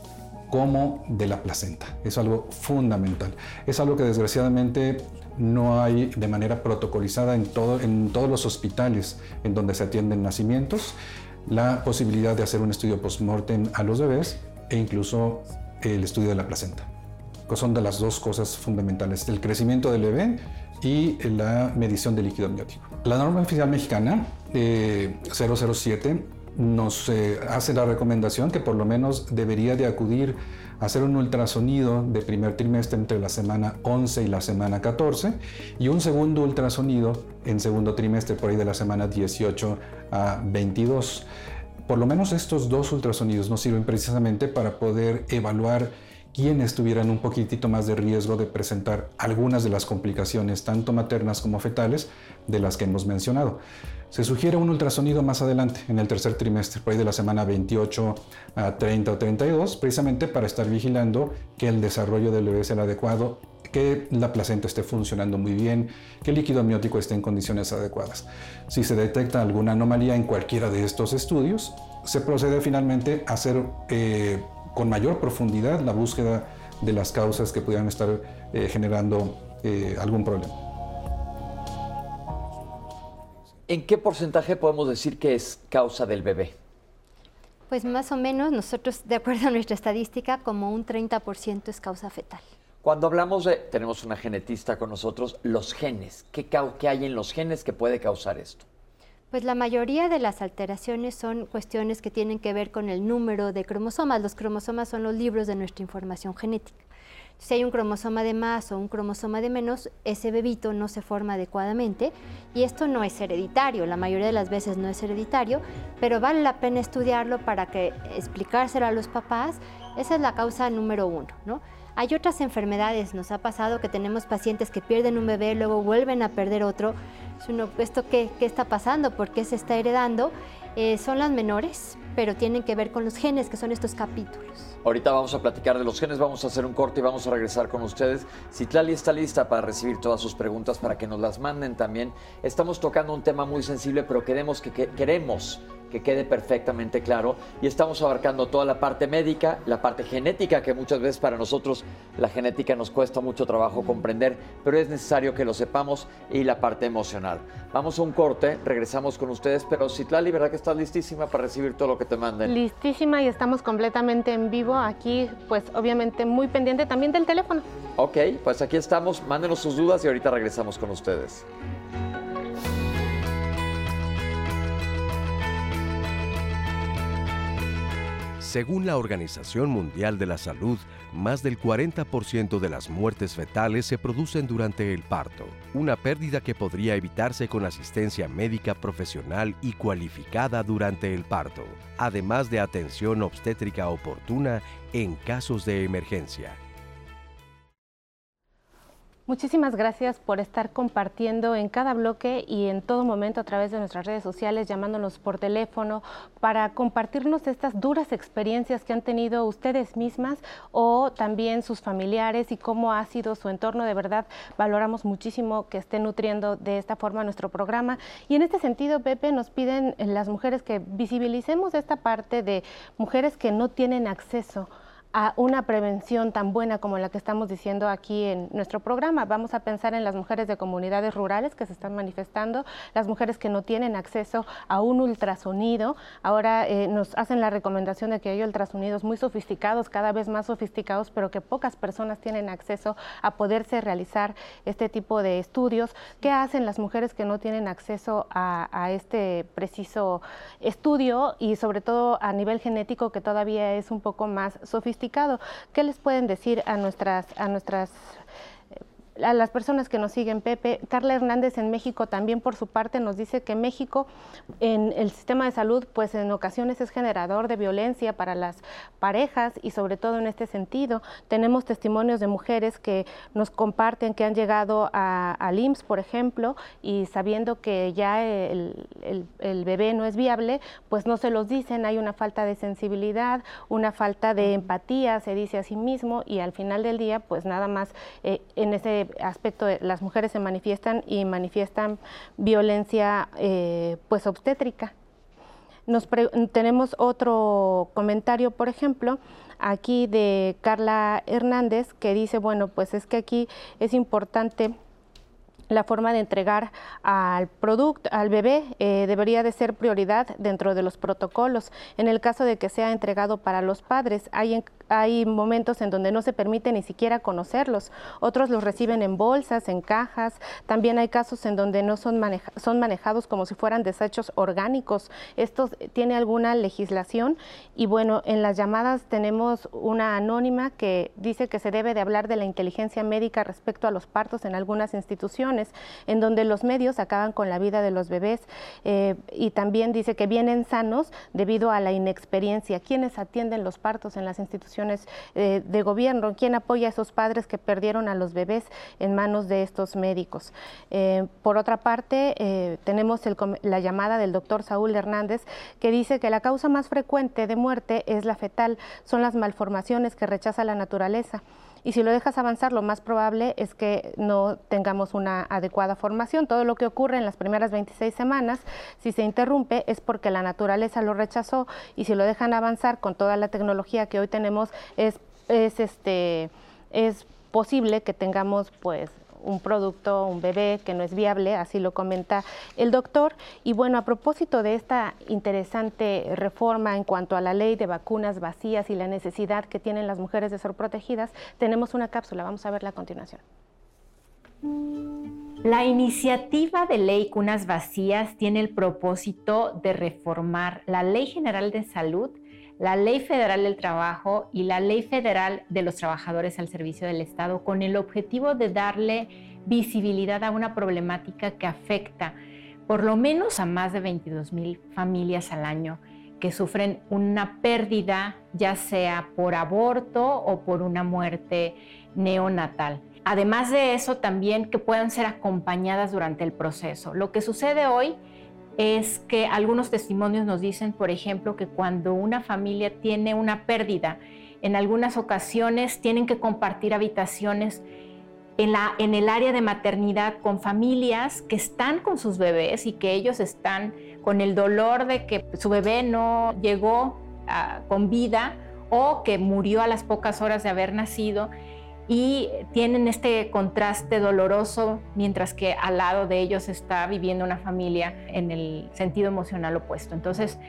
como de la placenta. Es algo fundamental. Es algo que desgraciadamente no hay de manera protocolizada en, todo, en todos los hospitales en donde se atienden nacimientos, la posibilidad de hacer un estudio post-mortem a los bebés e incluso el estudio de la placenta. Son de las dos cosas fundamentales, el crecimiento del bebé y la medición de líquido amniótico. La norma oficial mexicana 007 eh, nos eh, hace la recomendación que por lo menos debería de acudir a hacer un ultrasonido de primer trimestre entre la semana 11 y la semana 14 y un segundo ultrasonido en segundo trimestre por ahí de la semana 18 a 22. Por lo menos estos dos ultrasonidos nos sirven precisamente para poder evaluar quienes tuvieran un poquitito más de riesgo de presentar algunas de las complicaciones, tanto maternas como fetales, de las que hemos mencionado. Se sugiere un ultrasonido más adelante, en el tercer trimestre, por ahí de la semana 28 a 30 o 32, precisamente para estar vigilando que el desarrollo del bebé sea el adecuado, que la placenta esté funcionando muy bien, que el líquido amniótico esté en condiciones adecuadas. Si se detecta alguna anomalía en cualquiera de estos estudios, se procede finalmente a hacer eh, con mayor profundidad la búsqueda de las causas que pudieran estar eh, generando eh, algún problema. ¿En qué porcentaje podemos decir que es causa del bebé? Pues más o menos nosotros, de acuerdo a nuestra estadística, como un 30% es causa fetal. Cuando hablamos de, tenemos una genetista con nosotros, los genes, ¿qué, ¿qué, hay en los genes que puede causar esto? Pues la mayoría de las alteraciones son cuestiones que tienen que ver con el número de cromosomas. Los cromosomas son los libros de nuestra información genética. Si hay un cromosoma de más o un cromosoma de menos, ese bebito no se forma adecuadamente y esto no es hereditario, la mayoría de las veces no es hereditario, pero vale la pena estudiarlo para que explicárselo a los papás, esa es la causa número uno, ¿no? Hay otras enfermedades, nos ha pasado que tenemos pacientes que pierden un bebé, luego vuelven a perder otro. ¿Esto qué, qué está pasando? ¿Por qué se está heredando? Eh, son las menores, pero tienen que ver con los genes, que son estos capítulos. Ahorita vamos a platicar de los genes, vamos a hacer un corte y vamos a regresar con ustedes. Citlali está lista para recibir todas sus preguntas, para que nos las manden también. Estamos tocando un tema muy sensible, pero queremos que, que queremos que quede perfectamente claro. Y estamos abarcando toda la parte médica, la parte genética, que muchas veces para nosotros la genética nos cuesta mucho trabajo comprender, pero es necesario que lo sepamos, y la parte emocional. Vamos a un corte, regresamos con ustedes, pero Citlali, ¿verdad que estás listísima para recibir todo lo que te manden? Listísima y estamos completamente en vivo aquí, pues obviamente muy pendiente también del teléfono. Ok, pues aquí estamos, mándenos sus dudas y ahorita regresamos con ustedes. Según la Organización Mundial de la Salud, más del 40% de las muertes fetales se producen durante el parto, una pérdida que podría evitarse con asistencia médica profesional y cualificada durante el parto, además de atención obstétrica oportuna en casos de emergencia. Muchísimas gracias por estar compartiendo en cada bloque y en todo momento a través de nuestras redes sociales, llamándonos por teléfono para compartirnos estas duras experiencias que han tenido ustedes mismas o también sus familiares y cómo ha sido su entorno. De verdad, valoramos muchísimo que estén nutriendo de esta forma nuestro programa. Y en este sentido, Pepe, nos piden las mujeres que visibilicemos esta parte de mujeres que no tienen acceso una prevención tan buena como la que estamos diciendo aquí en nuestro programa. Vamos a pensar en las mujeres de comunidades rurales que se están manifestando, las mujeres que no tienen acceso a un ultrasonido. Ahora eh, nos hacen la recomendación de que hay ultrasonidos muy sofisticados, cada vez más sofisticados, pero que pocas personas tienen acceso a poderse realizar este tipo de estudios. ¿Qué hacen las mujeres que no tienen acceso a, a este preciso estudio y sobre todo a nivel genético que todavía es un poco más sofisticado? ¿Qué les pueden decir a nuestras, a nuestras a las personas que nos siguen, Pepe. Carla Hernández en México también por su parte nos dice que México en el sistema de salud pues en ocasiones es generador de violencia para las parejas y sobre todo en este sentido tenemos testimonios de mujeres que nos comparten que han llegado a, al IMSS, por ejemplo, y sabiendo que ya el, el, bebé no es viable, pues no se los dicen, hay una falta de sensibilidad, una falta de empatía, se dice a sí mismo, y al final del día pues nada más eh, en ese aspecto las mujeres se manifiestan y manifiestan violencia eh, pues obstétrica. Nos tenemos otro comentario, por ejemplo, aquí de Carla Hernández, que dice, bueno, pues es que aquí es importante la forma de entregar al producto, al bebé, eh, debería de ser prioridad dentro de los protocolos. En el caso de que sea entregado para los padres, hay, hay momentos en donde no se permite ni siquiera conocerlos. Otros los reciben en bolsas, en cajas. También hay casos en donde no son, son manejados como si fueran desechos orgánicos. Esto tiene alguna legislación y bueno, en las llamadas tenemos una anónima que dice que se debe de hablar de la inteligencia médica respecto a los partos en algunas instituciones en donde los medios acaban con la vida de los bebés eh, y también dice que vienen sanos debido a la inexperiencia. ¿Quiénes atienden los partos en las instituciones eh, de gobierno? ¿Quién apoya a esos padres que perdieron a los bebés en manos de estos médicos? Eh, por otra parte, tenemos la llamada del doctor Saúl Hernández que dice que la causa más frecuente de muerte es la fetal, son las malformaciones que rechaza la naturaleza. Y si lo dejas avanzar, lo más probable es que no tengamos una adecuada formación. Todo lo que ocurre en las primeras 26 semanas, si se interrumpe, es porque la naturaleza lo rechazó y si lo dejan avanzar con toda la tecnología que hoy tenemos, es, es, este, es posible que tengamos pues un producto, un bebé que no es viable, así lo comenta el doctor. Y bueno, a propósito de esta interesante reforma en cuanto a la ley de vacunas vacías y la necesidad que tienen las mujeres de ser protegidas, tenemos una cápsula, vamos a verla a continuación. La iniciativa de ley Cunas Vacías tiene el propósito de reformar la Ley General de Salud la Ley Federal del Trabajo y la Ley Federal de los Trabajadores al Servicio del Estado con el objetivo de darle visibilidad a una problemática que afecta por lo menos a más de 22 mil familias al año que sufren una pérdida ya sea por aborto o por una muerte neonatal. Además de eso, también que puedan ser acompañadas durante el proceso. Lo que sucede hoy es que algunos testimonios nos dicen, por ejemplo, que cuando una familia tiene una pérdida, en algunas ocasiones tienen que compartir habitaciones en, la, en el área de maternidad con familias que están con sus bebés y que ellos están con el dolor de que su bebé no llegó ah, con vida o que murió a las pocas horas de haber nacido y tienen este contraste doloroso mientras que al lado de ellos está viviendo una familia en el sentido emocional opuesto. Entonces,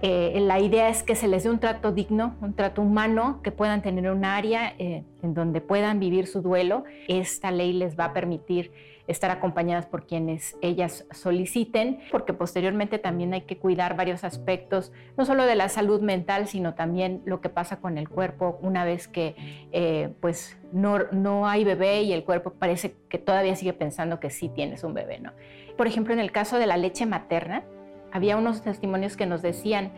eh, la idea es que se les dé un trato digno, un trato humano, que puedan tener un área eh, en donde puedan vivir su duelo. Esta ley les va a permitir estar acompañadas por quienes ellas soliciten, porque posteriormente también hay que cuidar varios aspectos, no solo de la salud mental, sino también lo que pasa con el cuerpo una vez que eh, pues no, no hay bebé y el cuerpo parece que todavía sigue pensando que sí tienes un bebé. ¿no? Por ejemplo, en el caso de la leche materna, había unos testimonios que nos decían,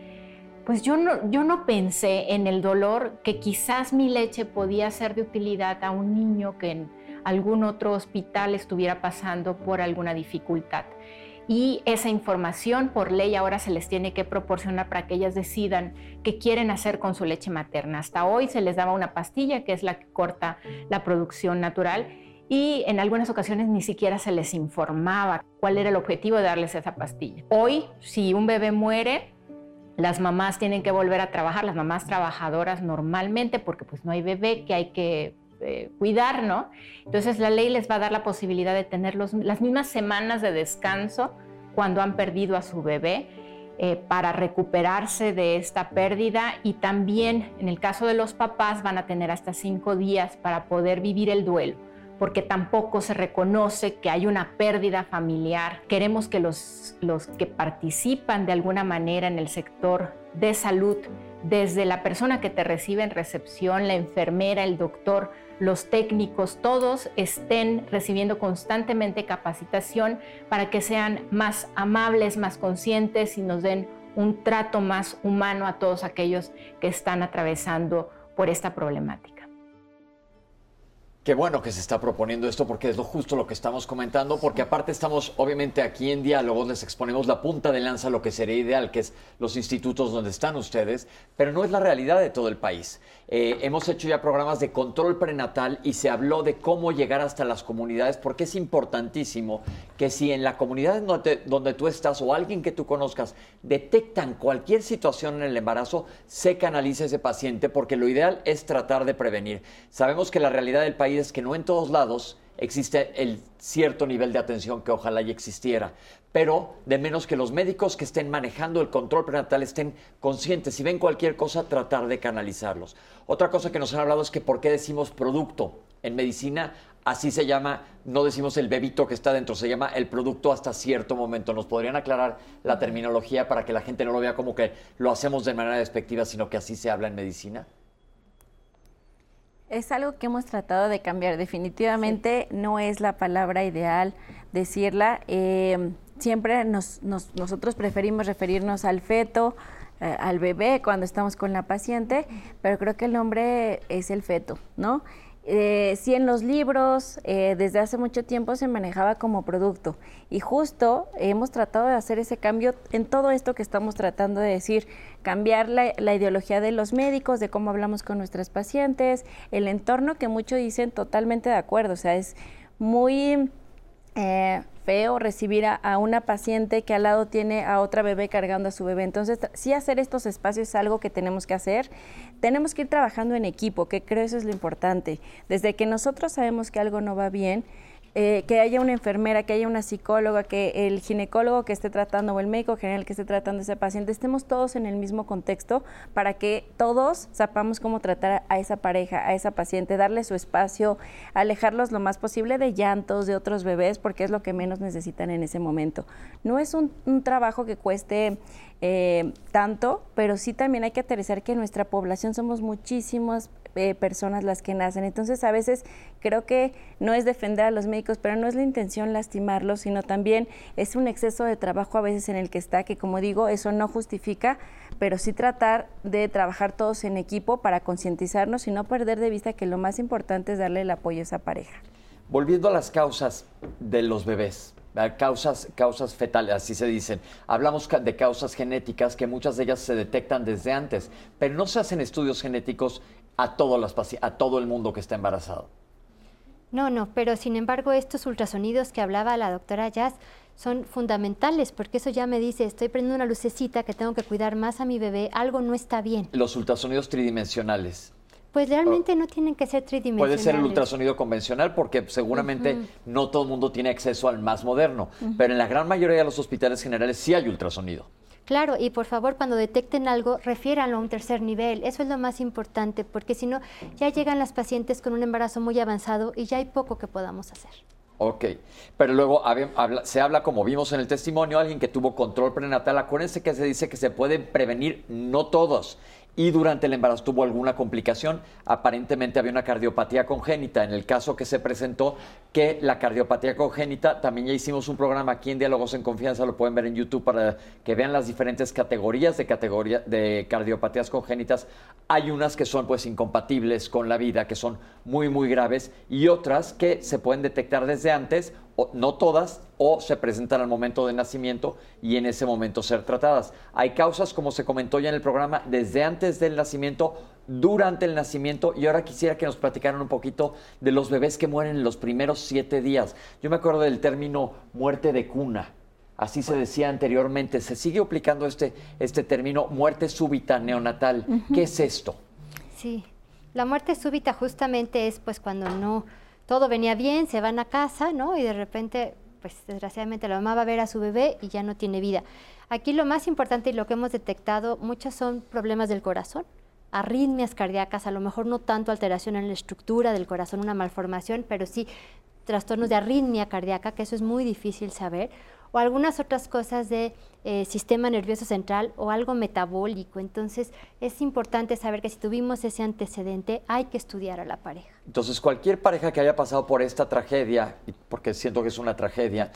pues yo no, yo no pensé en el dolor que quizás mi leche podía ser de utilidad a un niño que algún otro hospital estuviera pasando por alguna dificultad. Y esa información por ley ahora se les tiene que proporcionar para que ellas decidan qué quieren hacer con su leche materna. Hasta hoy se les daba una pastilla que es la que corta la producción natural y en algunas ocasiones ni siquiera se les informaba cuál era el objetivo de darles esa pastilla. Hoy, si un bebé muere, las mamás tienen que volver a trabajar, las mamás trabajadoras normalmente, porque pues no hay bebé que hay que eh, cuidar, ¿no? Entonces la ley les va a dar la posibilidad de tener las mismas semanas de descanso cuando han perdido a su bebé eh, para recuperarse de esta pérdida y también en el caso de los papás van a tener hasta cinco días para poder vivir el duelo porque tampoco se reconoce que hay una pérdida familiar. Queremos que los, los que participan de alguna manera en el sector de salud, desde la persona que te recibe en recepción, la enfermera, el doctor, los técnicos, todos estén recibiendo constantemente capacitación para que sean más amables, más conscientes y nos den un trato más humano a todos aquellos que están atravesando por esta problemática. Qué bueno que se está proponiendo esto porque es lo justo lo que estamos comentando, porque aparte estamos obviamente aquí en diálogos, les exponemos la punta de lanza lo que sería ideal, que es los institutos donde están ustedes, pero no es la realidad de todo el país. Eh, hemos hecho ya programas de control prenatal y se habló de cómo llegar hasta las comunidades, porque es importantísimo que si en la comunidad donde, tú estás o alguien que tú conozcas detectan cualquier situación en el embarazo, se canalice ese paciente, porque lo ideal es tratar de prevenir. Sabemos que la realidad del país es que no en todos lados existe el cierto nivel de atención que ojalá ya existiera, pero de menos que los médicos que estén manejando el control prenatal estén conscientes, si ven cualquier cosa, tratar de canalizarlos. Otra cosa que nos han hablado es que por qué decimos producto. En medicina así se llama, no decimos el bebito que está dentro, se llama el producto hasta cierto momento. ¿Nos podrían aclarar la terminología para que la gente no lo vea como que lo hacemos de manera despectiva, sino que así se habla en medicina? Es algo que hemos tratado de cambiar. Definitivamente no es la palabra ideal decirla. Eh, siempre nosotros preferimos referirnos al feto, eh, al bebé cuando estamos con la paciente, pero creo que el nombre es el feto, ¿no? eh, sí en los libros eh, desde hace mucho tiempo se manejaba como producto y justo hemos tratado de hacer ese cambio en todo esto que estamos tratando de decir, cambiar la, la ideología de los médicos, de cómo hablamos con nuestras pacientes, el entorno que muchos dicen totalmente de acuerdo, o sea, es muy eh, feo recibir a, una paciente que al lado tiene a otra bebé cargando a su bebé. Entonces, sí hacer estos espacios es algo que tenemos que hacer. Tenemos que ir trabajando en equipo, que creo eso es lo importante. Desde que nosotros sabemos que algo no va bien, eh, que haya una enfermera, que haya una psicóloga, que el ginecólogo que esté tratando o el médico general que esté tratando a ese paciente, estemos todos en el mismo contexto para que todos sepamos cómo tratar a esa pareja, a esa paciente, darle su espacio, alejarlos lo más posible de llantos de otros bebés, porque es lo que menos necesitan en ese momento. No es un, trabajo que cueste eh, tanto, pero sí también hay que aterrizar que en nuestra población somos muchísimos eh, personas las que nacen. Entonces, a veces creo que no es defender a los médicos, pero no es la intención lastimarlos, sino también es un exceso de trabajo a veces en el que está, que como digo, eso no justifica, pero sí tratar de trabajar todos en equipo para concientizarnos y no perder de vista que lo más importante es darle el apoyo a esa pareja. Volviendo a las causas de los bebés, causas, causas fetales, así se dicen. Hablamos de causas genéticas que muchas de ellas se detectan desde antes, pero no se hacen estudios genéticos a, todos los, a todo el mundo que está embarazado. No, no, pero sin embargo estos ultrasonidos que hablaba la doctora Jazz son fundamentales porque eso ya me dice, estoy prendiendo una lucecita que tengo que cuidar más a mi bebé, algo no está bien. Los ultrasonidos tridimensionales. Pues realmente no tienen que ser tridimensionales. Puede ser el ultrasonido convencional porque seguramente no todo el mundo tiene acceso al más moderno, pero en la gran mayoría de los hospitales generales sí hay ultrasonido. Claro, y por favor, cuando detecten algo, refiéranlo a un tercer nivel. Eso es lo más importante, porque si no, ya llegan las pacientes con un embarazo muy avanzado y ya hay poco que podamos hacer. Ok, pero luego se habla, como vimos en el testimonio, alguien que tuvo control prenatal. Acuérdense que se dice que se pueden prevenir, no todos y durante el embarazo tuvo alguna complicación. Aparentemente había una cardiopatía congénita. En el caso que se presentó, que la cardiopatía congénita, también ya hicimos un programa aquí en Diálogos en Confianza, lo pueden ver en YouTube para que vean las diferentes categorías de, categoría, de cardiopatías congénitas. Hay unas que son pues incompatibles con la vida, que son muy, muy graves, y otras que se pueden detectar desde antes no todas, o se presentan al momento de nacimiento y en ese momento ser tratadas. Hay causas, como se comentó ya en el programa, desde antes del nacimiento, durante el nacimiento, y ahora quisiera que nos platicaran un poquito de los bebés que mueren en los primeros siete días. Yo me acuerdo del término muerte de cuna. Así se decía anteriormente. Se sigue aplicando este, este término muerte súbita neonatal. ¿Qué es esto? Sí, la muerte súbita justamente es pues cuando no todo venía bien, se van a casa, ¿no? Y de repente, pues desgraciadamente la mamá va a ver a su bebé y ya no tiene vida. Aquí lo más importante y lo que hemos detectado, muchas son problemas del corazón, arritmias cardíacas, a lo mejor no tanto alteración en la estructura del corazón, una malformación, pero sí trastornos de arritmia cardíaca, que eso es muy difícil saber, o algunas otras cosas de eh, sistema nervioso central o algo metabólico. Entonces es importante saber que si tuvimos ese antecedente hay que estudiar a la pareja. Entonces cualquier pareja que haya pasado por esta tragedia, porque siento que es una tragedia,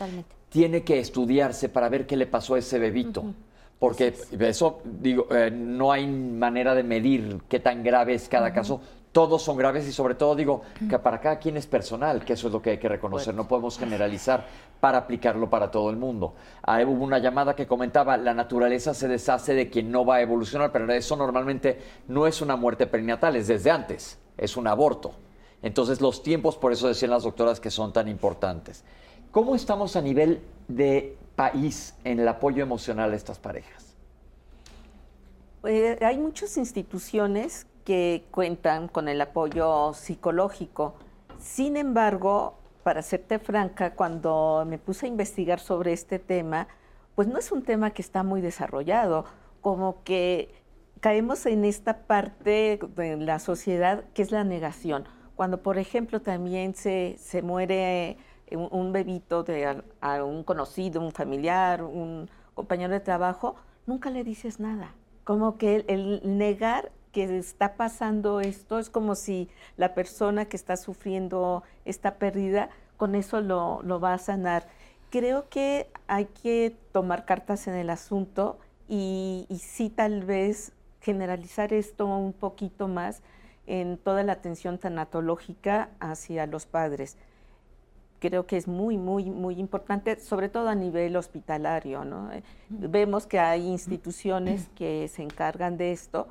tiene que estudiarse para ver qué le pasó a ese bebito. Porque eso, digo, eh, no hay manera de medir qué tan grave es cada caso todos son graves y sobre todo digo que para cada quien es personal, que eso es lo que hay que reconocer, no podemos generalizar para aplicarlo para todo el mundo. Ah, hubo una llamada que comentaba, la naturaleza se deshace de quien no va a evolucionar, pero eso normalmente no es una muerte perinatal, es desde antes, es un aborto. Entonces los tiempos, por eso decían las doctoras que son tan importantes. ¿Cómo estamos a nivel de país en el apoyo emocional a estas parejas? Eh, hay muchas instituciones que cuentan con el apoyo psicológico. Sin embargo, para serte franca, cuando me puse a investigar sobre este tema, pues no es un tema que está muy desarrollado, como que caemos en esta parte de la sociedad que es la negación. Cuando, por ejemplo, también se, se muere un, bebito de a, un conocido, un familiar, un compañero de trabajo, nunca le dices nada. Como que el negar que está pasando esto, es como si la persona que está sufriendo esta pérdida, con eso lo, va a sanar. Creo que hay que tomar cartas en el asunto y, sí tal vez generalizar esto un poquito más en toda la atención tanatológica hacia los padres. Creo que es muy, muy, muy importante, sobre todo a nivel hospitalario. ¿no? Vemos que hay instituciones que se encargan de esto,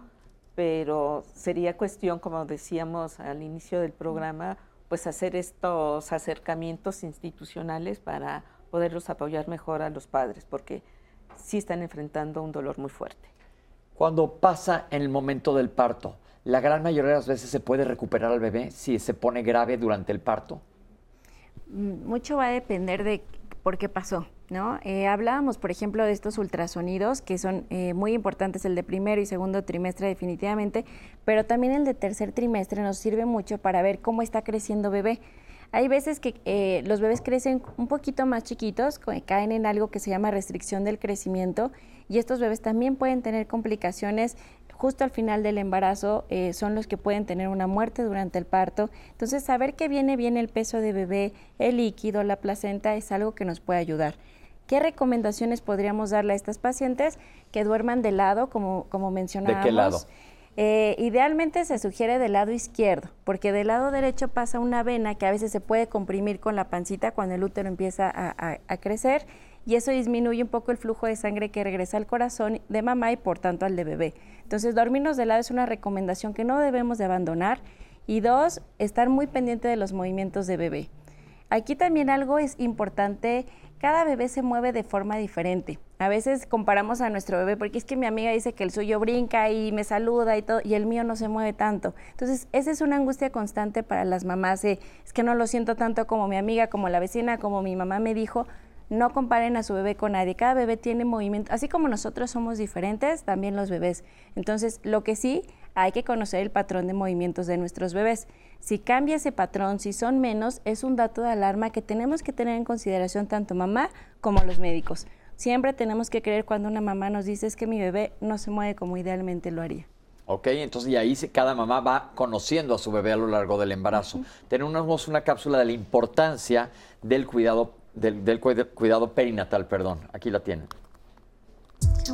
pero sería cuestión, como decíamos al inicio del programa, pues hacer estos acercamientos institucionales para poderlos apoyar mejor a los padres, porque sí están enfrentando un dolor muy fuerte. Cuando pasa en el momento del parto, la gran mayoría de las veces se puede recuperar al bebé si se pone grave durante el parto. Mm, mucho va a depender de por qué pasó. ¿No? Eh, hablábamos, por ejemplo, de estos ultrasonidos, que son eh, muy importantes, el de primero y segundo trimestre definitivamente, pero también el de tercer trimestre nos sirve mucho para ver cómo está creciendo bebé. Hay veces que eh, los bebés crecen un poquito más chiquitos, caen en algo que se llama restricción del crecimiento y estos bebés también pueden tener complicaciones justo al final del embarazo, son los que pueden tener una muerte durante el parto. Entonces, saber que viene bien el peso de bebé, el líquido, la placenta, es algo que nos puede ayudar. ¿Qué recomendaciones podríamos darle a estas pacientes que duerman de lado, como, como mencionábamos? ¿De qué lado? Eh, idealmente se sugiere del lado izquierdo, porque del lado derecho pasa una vena que a veces se puede comprimir con la pancita cuando el útero empieza a, crecer y eso disminuye un poco el flujo de sangre que regresa al corazón de mamá y por tanto al de bebé. Entonces, dormirnos de lado es una recomendación que no debemos de abandonar. Y dos, estar muy pendiente de los movimientos de bebé. Aquí también algo es importante cada bebé se mueve de forma diferente. A veces comparamos a nuestro bebé porque es que mi amiga dice que el suyo brinca y me saluda y todo y el mío no se mueve tanto. Entonces, esa es una angustia constante para las mamás. es que no lo siento tanto como mi amiga, como la vecina, como mi mamá me dijo. No comparen a su bebé con nadie. Cada bebé tiene movimiento. Así como nosotros somos diferentes, también los bebés. Entonces, lo que sí, hay que conocer el patrón de movimientos de nuestros bebés. Si cambia ese patrón, si son menos, es un dato de alarma que tenemos que tener en consideración tanto mamá como los médicos. Siempre tenemos que creer cuando una mamá nos dice es que mi bebé no se mueve como idealmente lo haría. Ok, entonces y ahí cada mamá va conociendo a su bebé a lo largo del embarazo. Tenemos una cápsula de la importancia del cuidado, del, cuidado perinatal, perdón. Aquí la tienen.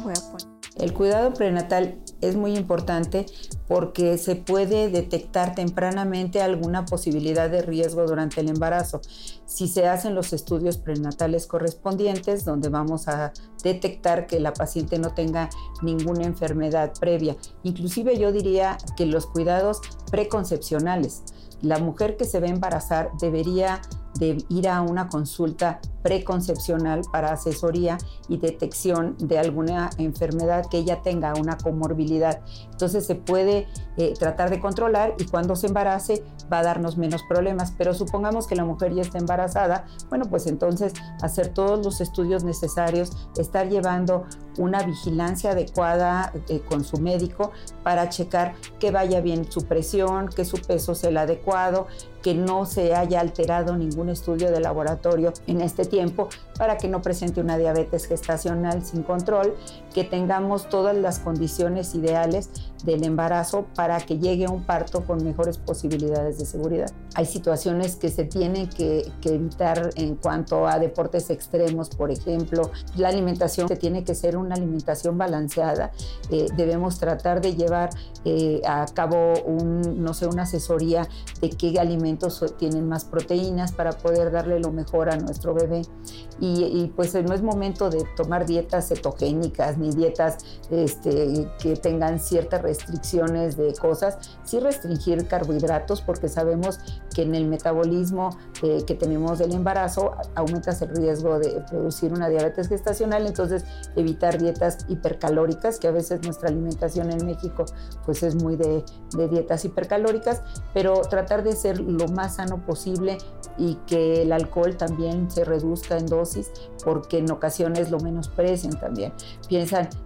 voy a poner. El cuidado prenatal es muy importante porque se puede detectar tempranamente alguna posibilidad de riesgo durante el embarazo. Si se hacen los estudios prenatales correspondientes, donde vamos a detectar que la paciente no tenga ninguna enfermedad previa. Inclusive yo diría que los cuidados preconcepcionales. La mujer que se va a embarazar debería de ir a una consulta preconcepcional para asesoría y detección de alguna enfermedad que ella tenga, una comorbilidad. Entonces se puede eh, tratar de controlar y cuando se embarace va a darnos menos problemas. Pero supongamos que la mujer ya está embarazada, bueno, pues entonces hacer todos los estudios necesarios, estar llevando una vigilancia adecuada eh, con su médico para checar que vaya bien su presión, que su peso sea el adecuado, que no se haya alterado ningún estudio de laboratorio en este tiempo para que no presente una diabetes gestacional sin control, que tengamos todas las condiciones ideales del embarazo para que llegue un parto con mejores posibilidades de seguridad. Hay situaciones que se tienen que, evitar en cuanto a deportes extremos, por ejemplo. La alimentación que tiene que ser una alimentación balanceada. Eh, debemos tratar de llevar eh, a cabo un, no sé, una asesoría de qué alimentos tienen más proteínas para poder darle lo mejor a nuestro bebé. Y, y pues no es momento de tomar dietas cetogénicas ni dietas este, que tengan ciertas restricciones de cosas, sí restringir carbohidratos porque sabemos que en el metabolismo eh, que tenemos del embarazo aumentas el riesgo de producir una diabetes gestacional, entonces evitar dietas hipercalóricas, que a veces nuestra alimentación en México pues es muy de, de dietas hipercalóricas, pero tratar de ser lo más sano posible y que el alcohol también se reduzca en dosis porque en ocasiones lo menosprecian también.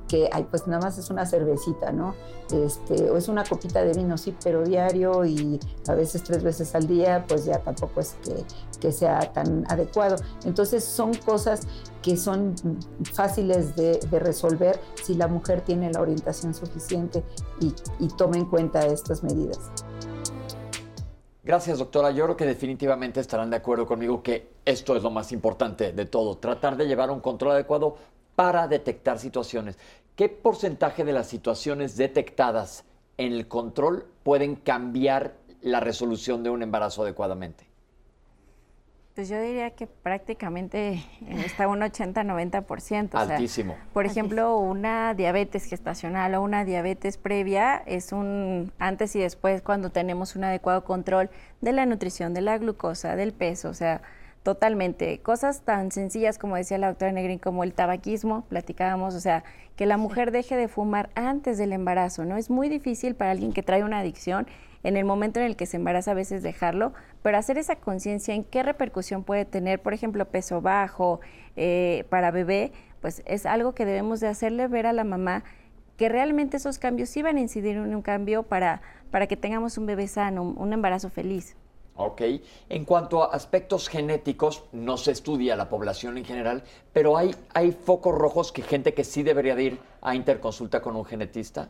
Que, ay, pues nada más es una cervecita, ¿no? Este, o es una copita de vino, sí, pero diario y a veces tres veces al día, pues ya tampoco es que, que sea tan adecuado. Entonces son cosas que son fáciles de, resolver si la mujer tiene la orientación suficiente y, y toma en cuenta estas medidas. Gracias, doctora. Yo creo que definitivamente estarán de acuerdo conmigo que esto es lo más importante de todo, tratar de llevar un control adecuado para detectar situaciones. ¿Qué porcentaje de las situaciones detectadas en el control pueden cambiar la resolución de un embarazo adecuadamente? Pues yo diría que prácticamente está un 80-90%. Altísimo. por ejemplo, una diabetes gestacional o una diabetes previa es un antes y después cuando tenemos un adecuado control de la nutrición, de la glucosa, del peso, o sea, totalmente. Cosas tan sencillas como decía la doctora Negrín, como el tabaquismo, platicábamos, o sea, que la mujer deje de fumar antes del embarazo, ¿no? Es muy difícil para alguien que trae una adicción en el momento en el que se embaraza a veces dejarlo, pero hacer esa conciencia en qué repercusión puede tener, por ejemplo, peso bajo eh, para bebé, pues es algo que debemos de hacerle ver a la mamá que realmente esos cambios sí van a incidir en un cambio para, para que tengamos un bebé sano, un embarazo feliz. Ok. En cuanto a aspectos genéticos, no se estudia la población en general, pero hay, hay focos rojos que gente que sí debería de ir a interconsulta con un genetista.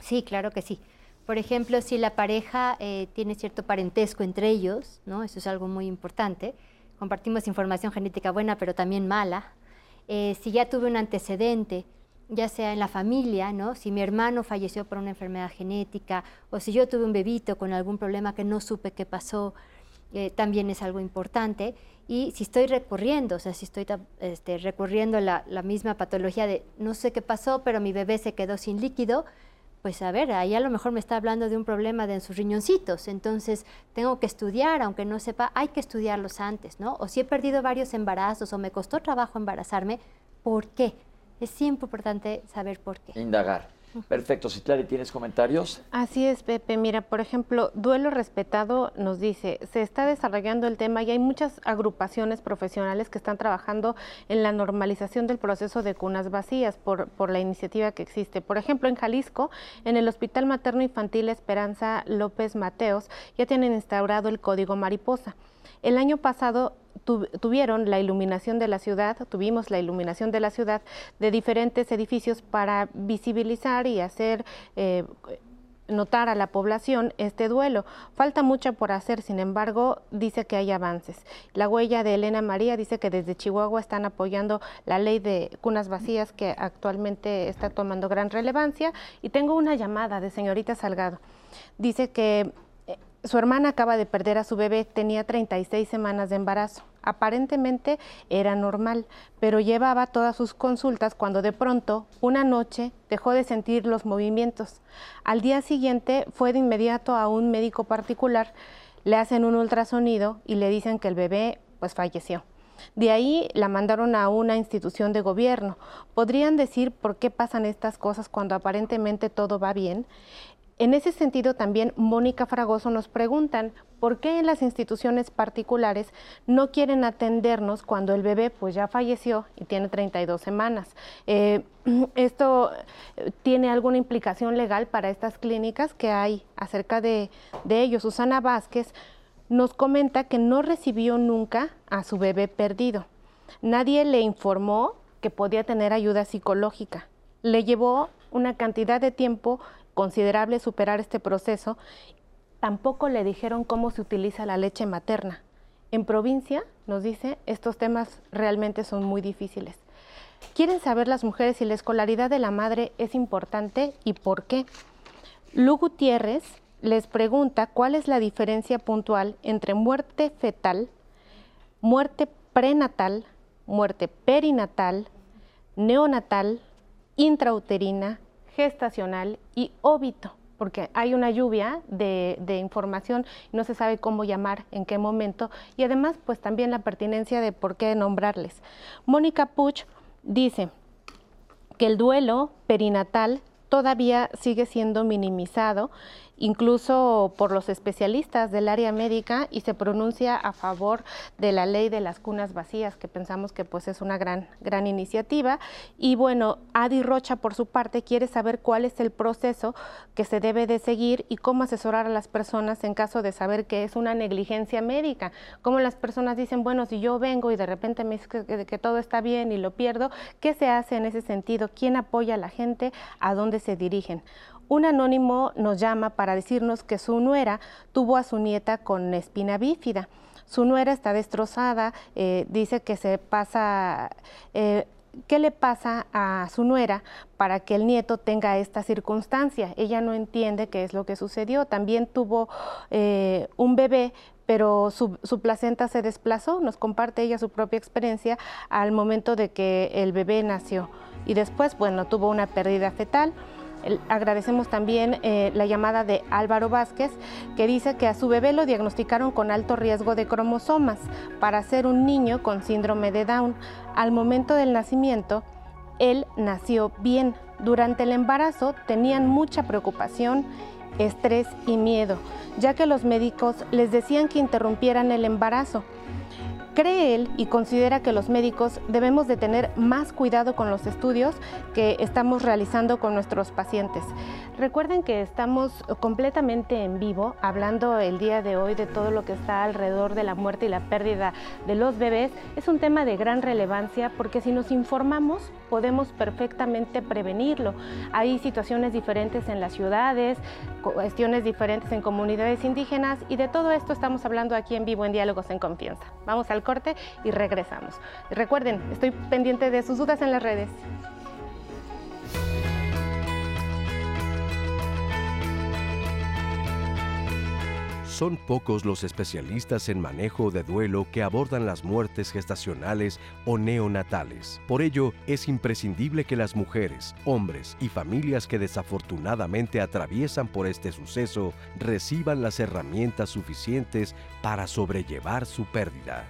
Sí, claro que sí. Por ejemplo, si la pareja eh, tiene cierto parentesco entre ellos, ¿no? eso es algo muy importante. Compartimos información genética buena, pero también mala. Eh, si ya tuve un antecedente, ya sea en la familia, ¿no? si mi hermano falleció por una enfermedad genética, o si yo tuve un bebito con algún problema que no supe qué pasó, eh, también es algo importante. Y si estoy recurriendo, o sea, si estoy este, recurriendo la, la misma patología de no sé qué pasó, pero mi bebé se quedó sin líquido, pues a ver, ahí a lo mejor me está hablando de un problema en sus riñoncitos, entonces tengo que estudiar, aunque no sepa, hay que estudiarlos antes, ¿no? O si he perdido varios embarazos o me costó trabajo embarazarme, ¿por qué? Es siempre importante saber por qué. Indagar. Perfecto. Citlari, ¿tienes comentarios? Así es, Pepe. Mira, por ejemplo, Duelo Respetado nos dice, se está desarrollando el tema y hay muchas agrupaciones profesionales que están trabajando en la normalización del proceso de cunas vacías por, por la iniciativa que existe. Por ejemplo, en Jalisco, en el Hospital Materno Infantil Esperanza López Mateos, ya tienen instaurado el código mariposa. El año pasado tuvieron la iluminación de la ciudad, tuvimos la iluminación de la ciudad de diferentes edificios para visibilizar y hacer eh, notar a la población este duelo. Falta mucho por hacer, sin embargo, dice que hay avances. La huella de Elena María dice que desde Chihuahua están apoyando la ley de cunas vacías que actualmente está tomando gran relevancia. Y tengo una llamada de señorita Salgado. Dice que su hermana acaba de perder a su bebé, tenía 36 semanas de embarazo. Aparentemente era normal, pero llevaba todas sus consultas cuando de pronto, una noche, dejó de sentir los movimientos. Al día siguiente fue de inmediato a un médico particular, le hacen un ultrasonido y le dicen que el bebé pues falleció. De ahí la mandaron a una institución de gobierno. ¿Podrían decir por qué pasan estas cosas cuando aparentemente todo va bien? En ese sentido, también Mónica Fragoso nos preguntan por qué en las instituciones particulares no quieren atendernos cuando el bebé pues ya falleció y tiene 32 semanas. Eh, ¿Esto eh, tiene alguna implicación legal para estas clínicas que hay acerca de, de ello? Susana Vázquez nos comenta que no recibió nunca a su bebé perdido. Nadie le informó que podía tener ayuda psicológica. Le llevó una cantidad de tiempo considerable superar este proceso, tampoco le dijeron cómo se utiliza la leche materna. En provincia, nos dice, estos temas realmente son muy difíciles. Quieren saber las mujeres si la escolaridad de la madre es importante y por qué. Lu Gutiérrez les pregunta cuál es la diferencia puntual entre muerte fetal, muerte prenatal, muerte perinatal, neonatal, intrauterina gestacional y óbito, porque hay una lluvia de, información y no se sabe cómo llamar, en qué momento, y además pues también la pertinencia de por qué nombrarles. Mónica Puch dice que el duelo perinatal todavía sigue siendo minimizado incluso por los especialistas del área médica y se pronuncia a favor de la ley de las cunas vacías, que pensamos que pues es una gran, gran iniciativa. Y bueno, Adi Rocha por su parte quiere saber cuál es el proceso que se debe de seguir y cómo asesorar a las personas en caso de saber que es una negligencia médica. Como las personas dicen, bueno, si yo vengo y de repente me dice que, que todo está bien y lo pierdo, ¿qué se hace en ese sentido? ¿Quién apoya a la gente? ¿A dónde se dirigen? Un anónimo nos llama para decirnos que su nuera tuvo a su nieta con espina bífida. Su nuera está destrozada, eh, dice que se pasa... Eh, ¿qué le pasa a su nuera para que el nieto tenga esta circunstancia? Ella no entiende qué es lo que sucedió. También tuvo eh, un bebé, pero su, su, placenta se desplazó, nos comparte ella su propia experiencia al momento de que el bebé nació. Y después, bueno, tuvo una pérdida fetal. Agradecemos también eh, la llamada de Álvaro Vázquez, que dice que a su bebé lo diagnosticaron con alto riesgo de cromosomas para ser un niño con síndrome de Down. Al momento del nacimiento, él nació bien. Durante el embarazo tenían mucha preocupación, estrés y miedo, ya que los médicos les decían que interrumpieran el embarazo. Cree él y considera que los médicos debemos de tener más cuidado con los estudios que estamos realizando con nuestros pacientes. Recuerden que estamos completamente en vivo hablando el día de hoy de todo lo que está alrededor de la muerte y la pérdida de los bebés. Es un tema de gran relevancia porque si nos informamos podemos perfectamente prevenirlo. Hay situaciones diferentes en las ciudades, cuestiones diferentes en comunidades indígenas y de todo esto estamos hablando aquí en vivo en Diálogos en Confianza. Vamos al corte y regresamos. recuerden, estoy pendiente de sus dudas en las redes. Son pocos los especialistas en manejo de duelo que abordan las muertes gestacionales o neonatales. Por ello, es imprescindible que las mujeres, hombres y familias que desafortunadamente atraviesan por este suceso reciban las herramientas suficientes para sobrellevar su pérdida.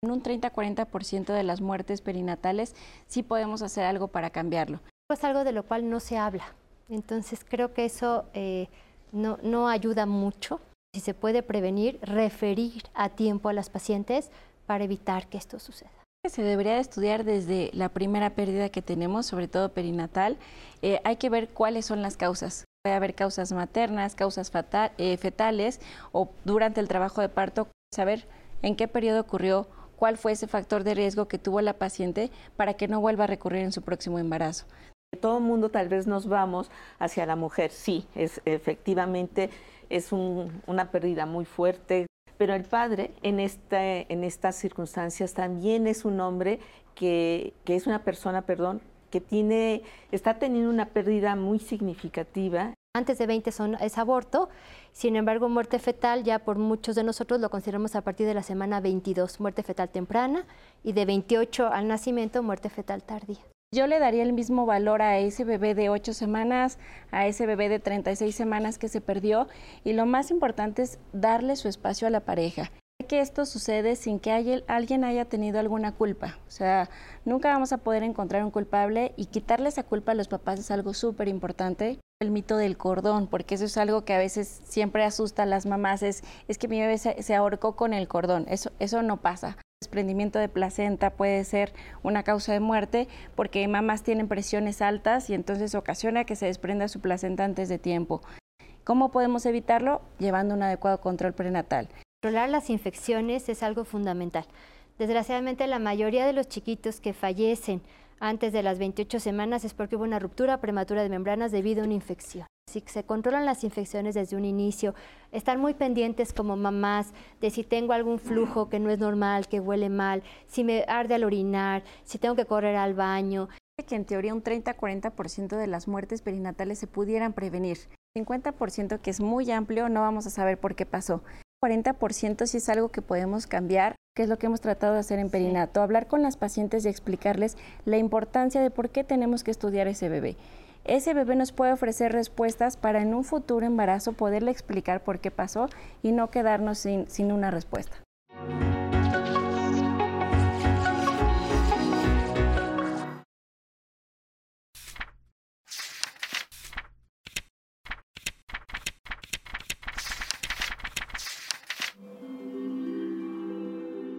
En un 30-40% de las muertes perinatales sí podemos hacer algo para cambiarlo. Es algo de lo cual no se habla. Entonces creo que eso eh, no, no ayuda mucho. Si se puede prevenir, referir a tiempo a las pacientes para evitar que esto suceda. Se debería estudiar desde la primera pérdida que tenemos, sobre todo perinatal. Eh, hay que ver cuáles son las causas. Puede haber causas maternas, causas eh, fetales o durante el trabajo de parto, saber en qué periodo ocurrió cuál fue ese factor de riesgo que tuvo la paciente para que no vuelva a recurrir en su próximo embarazo. Todo el mundo tal vez nos vamos hacia la mujer, sí, es efectivamente es una pérdida muy fuerte, pero el padre en, este, en estas circunstancias también es un hombre que, que es una persona, perdón, que tiene, está teniendo una pérdida muy significativa antes de 20 son, es aborto, sin embargo muerte fetal ya por muchos de nosotros lo consideramos a partir de la semana 22, muerte fetal temprana, y de 28 al nacimiento, muerte fetal tardía. Yo le daría el mismo valor a ese bebé de 8 semanas, a ese bebé de 36 semanas que se perdió, y lo más importante es darle su espacio a la pareja que esto sucede sin que alguien haya tenido alguna culpa. O sea, nunca vamos a poder encontrar un culpable y quitarle esa culpa a los papás es algo súper importante. El mito del cordón, porque eso es algo que a veces siempre asusta a las mamás, es, es que mi bebé se, ahorcó con el cordón. Eso, eso no pasa. Desprendimiento de placenta puede ser una causa de muerte porque mamás tienen presiones altas y entonces ocasiona que se desprenda su placenta antes de tiempo. ¿Cómo podemos evitarlo? Llevando un adecuado control prenatal. Controlar las infecciones es algo fundamental. Desgraciadamente la mayoría de los chiquitos que fallecen antes de las 28 semanas es porque hubo una ruptura prematura de membranas debido a una infección. Si se controlan las infecciones desde un inicio, estar muy pendientes como mamás de si tengo algún flujo que no es normal, que huele mal, si me arde al orinar, si tengo que correr al baño. Que en teoría un 30-40% de las muertes perinatales se pudieran prevenir. 50% que es muy amplio, no vamos a saber por qué pasó. 40% si es algo que podemos cambiar, que es lo que hemos tratado de hacer en Perinato, hablar con las pacientes y explicarles la importancia de por qué tenemos que estudiar ese bebé. Ese bebé nos puede ofrecer respuestas para en un futuro embarazo poderle explicar por qué pasó y no quedarnos sin, sin una respuesta.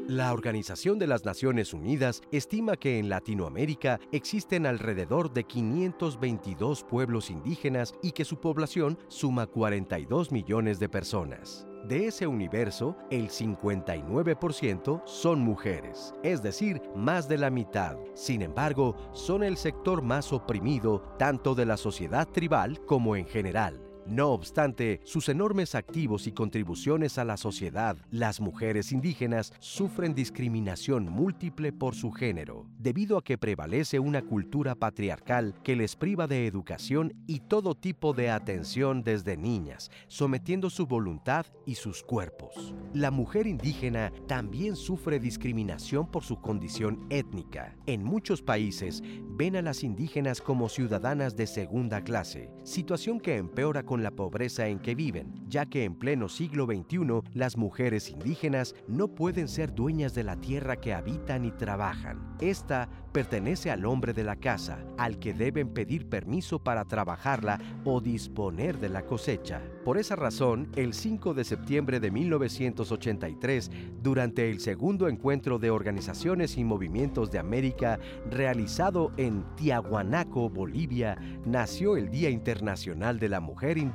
La Organización de las Naciones Unidas estima que en Latinoamérica existen alrededor de 522 pueblos indígenas y que su población suma 42 millones de personas. De ese universo, el 59% son mujeres, es decir, más de la mitad. Sin embargo, son el sector más oprimido tanto de la sociedad tribal como en general No obstante, sus enormes activos y contribuciones a la sociedad, las mujeres indígenas sufren discriminación múltiple por su género, debido a que prevalece una cultura patriarcal que les priva de educación y todo tipo de atención desde niñas, sometiendo su voluntad y sus cuerpos. La mujer indígena también sufre discriminación por su condición étnica. En muchos países ven a las indígenas como ciudadanas de segunda clase, situación que empeora con la pobreza en que viven, ya que en pleno siglo XXI las mujeres indígenas no pueden ser dueñas de la tierra que habitan y trabajan. Esta pertenece al hombre de la casa, al que deben pedir permiso para trabajarla o disponer de la cosecha. Por esa razón, el 5 de septiembre de 1983, durante el segundo encuentro de organizaciones y movimientos de América realizado en Tiahuanaco, Bolivia, nació el Día Internacional de la Mujer Indígena.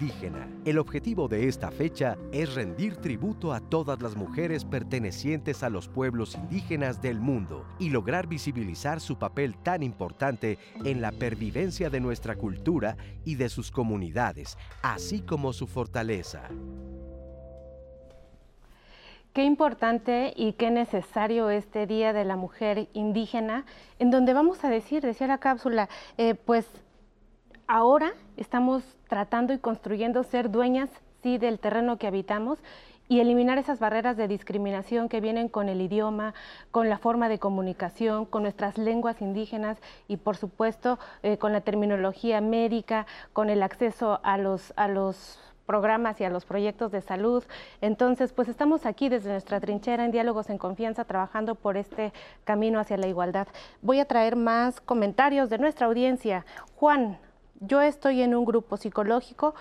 El objetivo de esta fecha es rendir tributo a todas las mujeres pertenecientes a los pueblos indígenas del mundo y lograr visibilizar su papel tan importante en la pervivencia de nuestra cultura y de sus comunidades, así como su fortaleza. Qué importante y qué necesario este Día de la Mujer Indígena, en donde vamos a decir, decía la cápsula, eh, pues ahora estamos tratando y construyendo ser dueñas, sí, del terreno que habitamos y eliminar esas barreras de discriminación que vienen con el idioma, con la forma de comunicación, con nuestras lenguas indígenas y por supuesto eh, con la terminología médica, con el acceso a los, a los programas y a los proyectos de salud. Entonces, pues estamos aquí desde nuestra trinchera en Diálogos en Confianza trabajando por este camino hacia la igualdad. Voy a traer más comentarios de nuestra audiencia. Juan, yo estoy en un grupo psicológico.